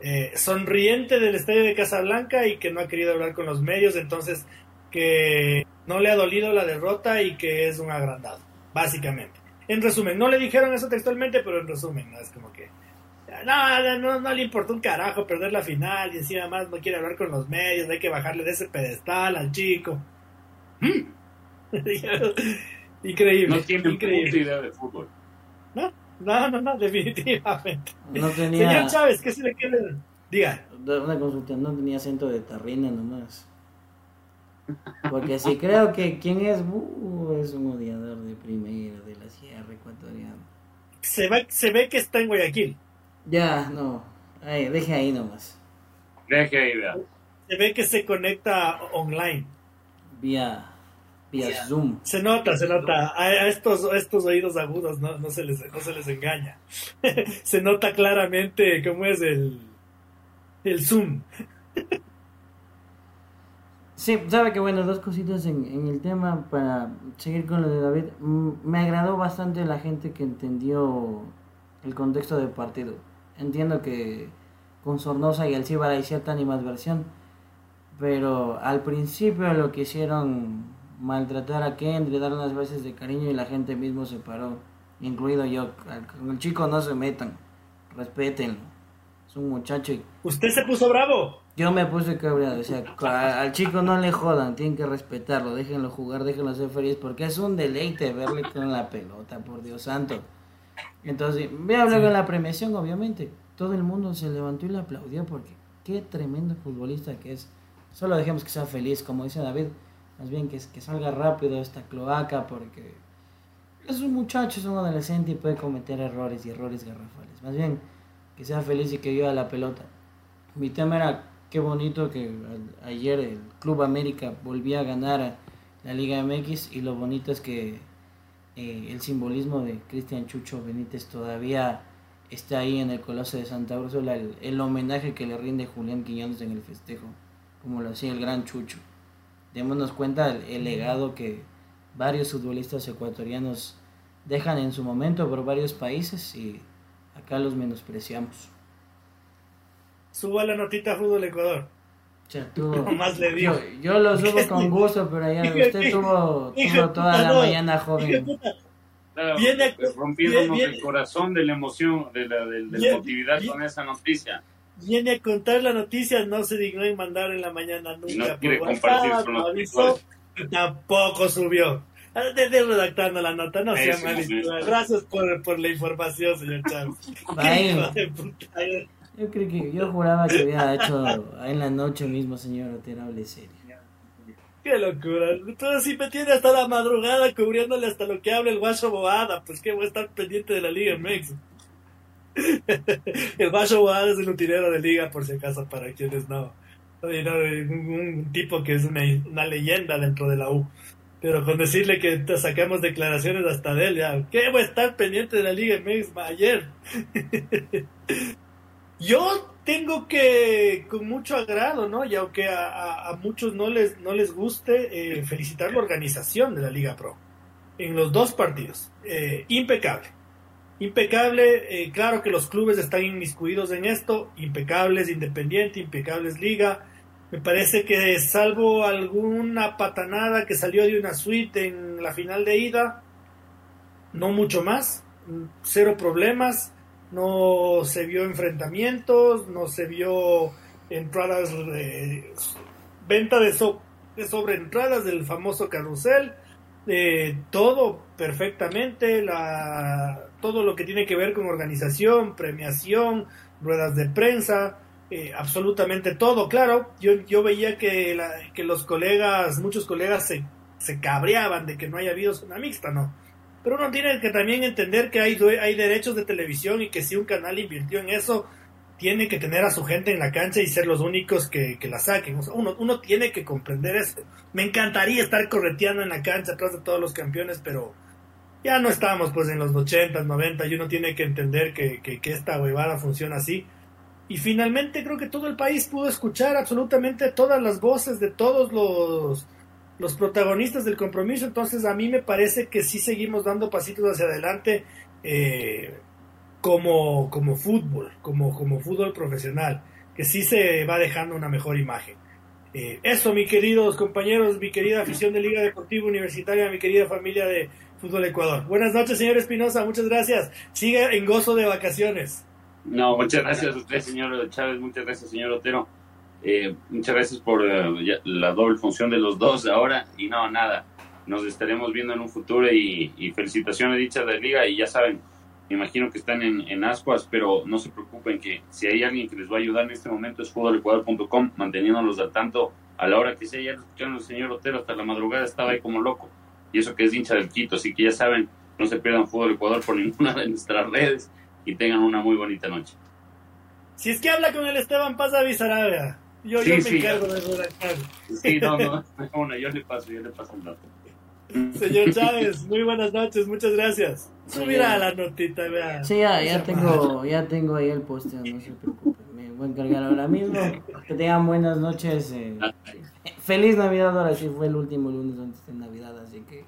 eh, sonriente del estadio de Casablanca y que no ha querido hablar con los medios, entonces que no le ha dolido la derrota y que es un agrandado, básicamente. En resumen, no le dijeron eso textualmente, pero en resumen, ¿no? es como que no, no, no, le importa un carajo perder la final y encima más no quiere hablar con los medios, hay que bajarle de ese pedestal al chico. increíble. No tiene increíble. idea de fútbol. No, no, no, no definitivamente. No tenía... Señor Chávez, ¿qué se le quiere? Diga. Una consulta, no tenía acento de tarrina nomás. Porque si creo que quien es uh, es un odiador de primera de la sierra ecuatoriana. Se ve, se ve que está en Guayaquil. Ya, no. Ay, deje ahí nomás. Deje ahí, vea. Se ve que se conecta online. Vía, vía Zoom. Se nota, se nota. A estos, estos oídos agudos no, no, se les, no se les engaña. se nota claramente cómo es el, el Zoom. Sí, sabe que bueno, dos cositas en, en, el tema para seguir con lo de David. Me agradó bastante la gente que entendió el contexto del partido entiendo que con Sornosa y Alcibar hay cierta animadversión, pero al principio lo quisieron maltratar a Kendry, dar unas veces de cariño y la gente mismo se paró, incluido yo. Con el chico no se metan, respétenlo. Es un muchacho. Y... ¿Usted se puso bravo? Yo me puse cabreado, o sea, al chico no le jodan, tienen que respetarlo, déjenlo jugar, déjenlo ser feliz, porque es un deleite verle con la pelota, por Dios santo. Entonces, voy a hablar de la premiación, obviamente. Todo el mundo se levantó y le aplaudió porque qué tremendo futbolista que es. Solo dejemos que sea feliz, como dice David. Más bien que, que salga rápido esta cloaca porque es un muchacho, es un adolescente y puede cometer errores y errores garrafales. Más bien que sea feliz y que viva la pelota. Mi tema era qué bonito que ayer el Club América volvía a ganar la Liga MX y lo bonito es que eh, el simbolismo de Cristian Chucho Benítez todavía está ahí en el Coloso de Santa Úrsula, el, homenaje que le rinde Julián Quiñones en el festejo, como lo hacía el gran Chucho. Démonos cuenta el, legado que varios futbolistas ecuatorianos dejan en su momento por varios países y acá los menospreciamos. Suba la notita Fútbol Ecuador. más le dio. Yo, lo subo con gusto, pero ya usted tuvo, toda la mañana joven. viene, rompiéndonos el corazón de la emoción, de la, de, la emotividad con esa noticia viene a contar la noticia, no se dignó en mandar en la mañana nunca. No quiere compartir con los Tampoco subió. Desde redactando la nota, no sea malito. Gracias por, por, la información, señor Chávez. yo creo que yo juraba que había hecho en la noche mismo, señor Otero, hable serio. Qué locura. Entonces si me tiene hasta la madrugada cubriéndole hasta lo que habla el guacho Boada, pues que voy a estar pendiente de la Liga MX. el Bacho Boada es el utilero de liga, por si acaso, para quienes no. Un, tipo que es una, una, leyenda dentro de la U. Pero con decirle que sacamos declaraciones hasta de él, ya, ¿qué voy a estar pendiente de la Liga MX ayer? Yo tengo que, con mucho agrado, ¿no? Y aunque a, muchos no les, no les guste, eh, felicitar la organización de la Liga Pro en los dos partidos. Eh, impecable impecable. Eh, claro que los clubes están inmiscuidos en esto, impecables Independiente, impecables Liga. Me parece que salvo alguna patanada que salió de una suite en la final de ida, no mucho más, cero problemas, no se vio enfrentamientos, no se vio entradas, eh, venta de, de sobreentradas del famoso carrusel, eh, todo perfectamente, la, todo lo que tiene que ver con organización, premiación, ruedas de prensa, eh, absolutamente todo. Claro, yo, yo veía que, que los colegas, muchos colegas se, se cabreaban de que no haya habido una mixta, ¿no? Pero uno tiene que también entender que hay, hay derechos de televisión y que si un canal invirtió en eso, tiene que tener a su gente en la cancha y ser los únicos que, la saquen. uno, uno tiene que comprender eso. Me encantaría estar correteando en la cancha atrás de todos los campeones, pero ya no estamos pues en los 80, 90 y uno tiene que entender que, esta huevada funciona así. Y finalmente creo que todo el país pudo escuchar absolutamente todas las voces de todos los, los protagonistas del compromiso. Entonces a mí me parece que sí seguimos dando pasitos hacia adelante eh, como, como fútbol, como, como fútbol profesional, que sí se va dejando una mejor imagen. Eh, eso, mis queridos compañeros, mi querida afición de Liga Deportiva Universitaria, mi querida familia de Fútbol Ecuador. Buenas noches, señor Espinosa, muchas gracias. Sigue en gozo de vacaciones. No, muchas gracias a usted, señor Chávez, muchas gracias, señor Otero. Eh, muchas gracias por eh, la doble función de los dos ahora. Y no, nada, nos estaremos viendo en un futuro y, felicitaciones dichas de Liga. Y ya saben, me imagino que están en, en, Ascuas, pero no se preocupen que si hay alguien que les va a ayudar en este momento es futbolecuador.com, manteniéndolos al tanto a la hora que sea. Ya lo escucharon el señor Otero, hasta la madrugada estaba ahí como loco y eso que es hincha del Quito, así que ya saben, no se pierdan Fútbol Ecuador por ninguna de nuestras redes y tengan una muy bonita noche. Si es que habla con el Esteban Paz Sarabia, yo, yo me encargo de redactar. Sí, no, no, no, yo le paso, yo le paso el dato. Señor Chávez, muy buenas noches, muchas gracias. Subirá la notita, vea. Sí, ya, ya tengo, ya tengo ahí el posteo, no se preocupen. Me voy a encargar ahora mismo. Que tengan buenas noches. Eh. Feliz Navidad, ahora sí fue el último lunes antes de Navidad, así que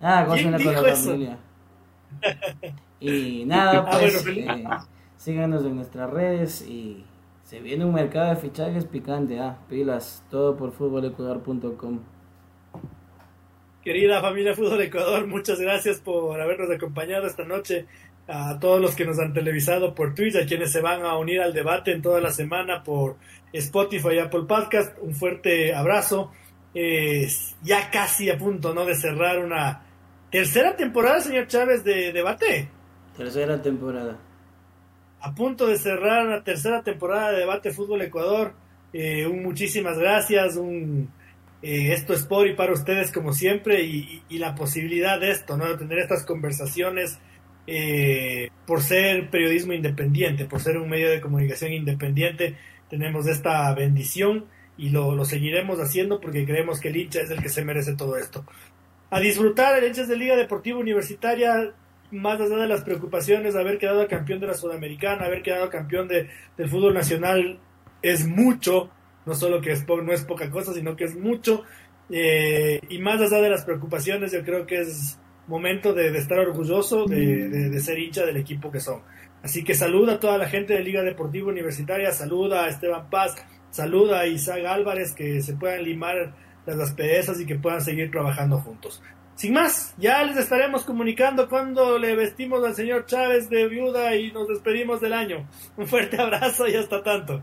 nada, gócenla con la familia. Y nada, ah, pues eh, síganos en nuestras redes y Se viene un mercado de fichajes picante, ah, pilas, todo por futbolecuador.com. Querida familia Fútbol Ecuador, muchas gracias por habernos acompañado esta noche. A todos los que nos han televisado por Twitch, a quienes se van a unir al debate en toda la semana por Spotify y Apple Podcast, un fuerte abrazo. ya casi a punto ¿no? de cerrar una tercera temporada, señor Chávez, de debate. Tercera temporada. A punto de cerrar la tercera temporada de Debate Fútbol Ecuador. Eh, un muchísimas gracias, un eh, esto es por y para ustedes como siempre y, la posibilidad de esto, ¿no? de tener estas conversaciones eh, por ser periodismo independiente, por ser un medio de comunicación independiente, tenemos esta bendición y lo, lo, seguiremos haciendo porque creemos que el hincha es el que se merece todo esto. A disfrutar el hinchas de Liga Deportiva Universitaria, más allá de las preocupaciones haber quedado campeón de la Sudamericana, haber quedado campeón de, del fútbol nacional, es mucho no solo que es no es poca cosa, sino que es mucho. Eh, y más allá de las preocupaciones, yo creo que es momento de, estar orgulloso de, ser hincha del equipo que son. Así que saluda a toda la gente de Liga Deportiva Universitaria, saluda a Esteban Paz, saluda a Isaac Álvarez, que se puedan limar las asperezas y que puedan seguir trabajando juntos. Sin más, ya les estaremos comunicando cuando le vestimos al señor Chávez de viuda y nos despedimos del año. Un fuerte abrazo y hasta tanto.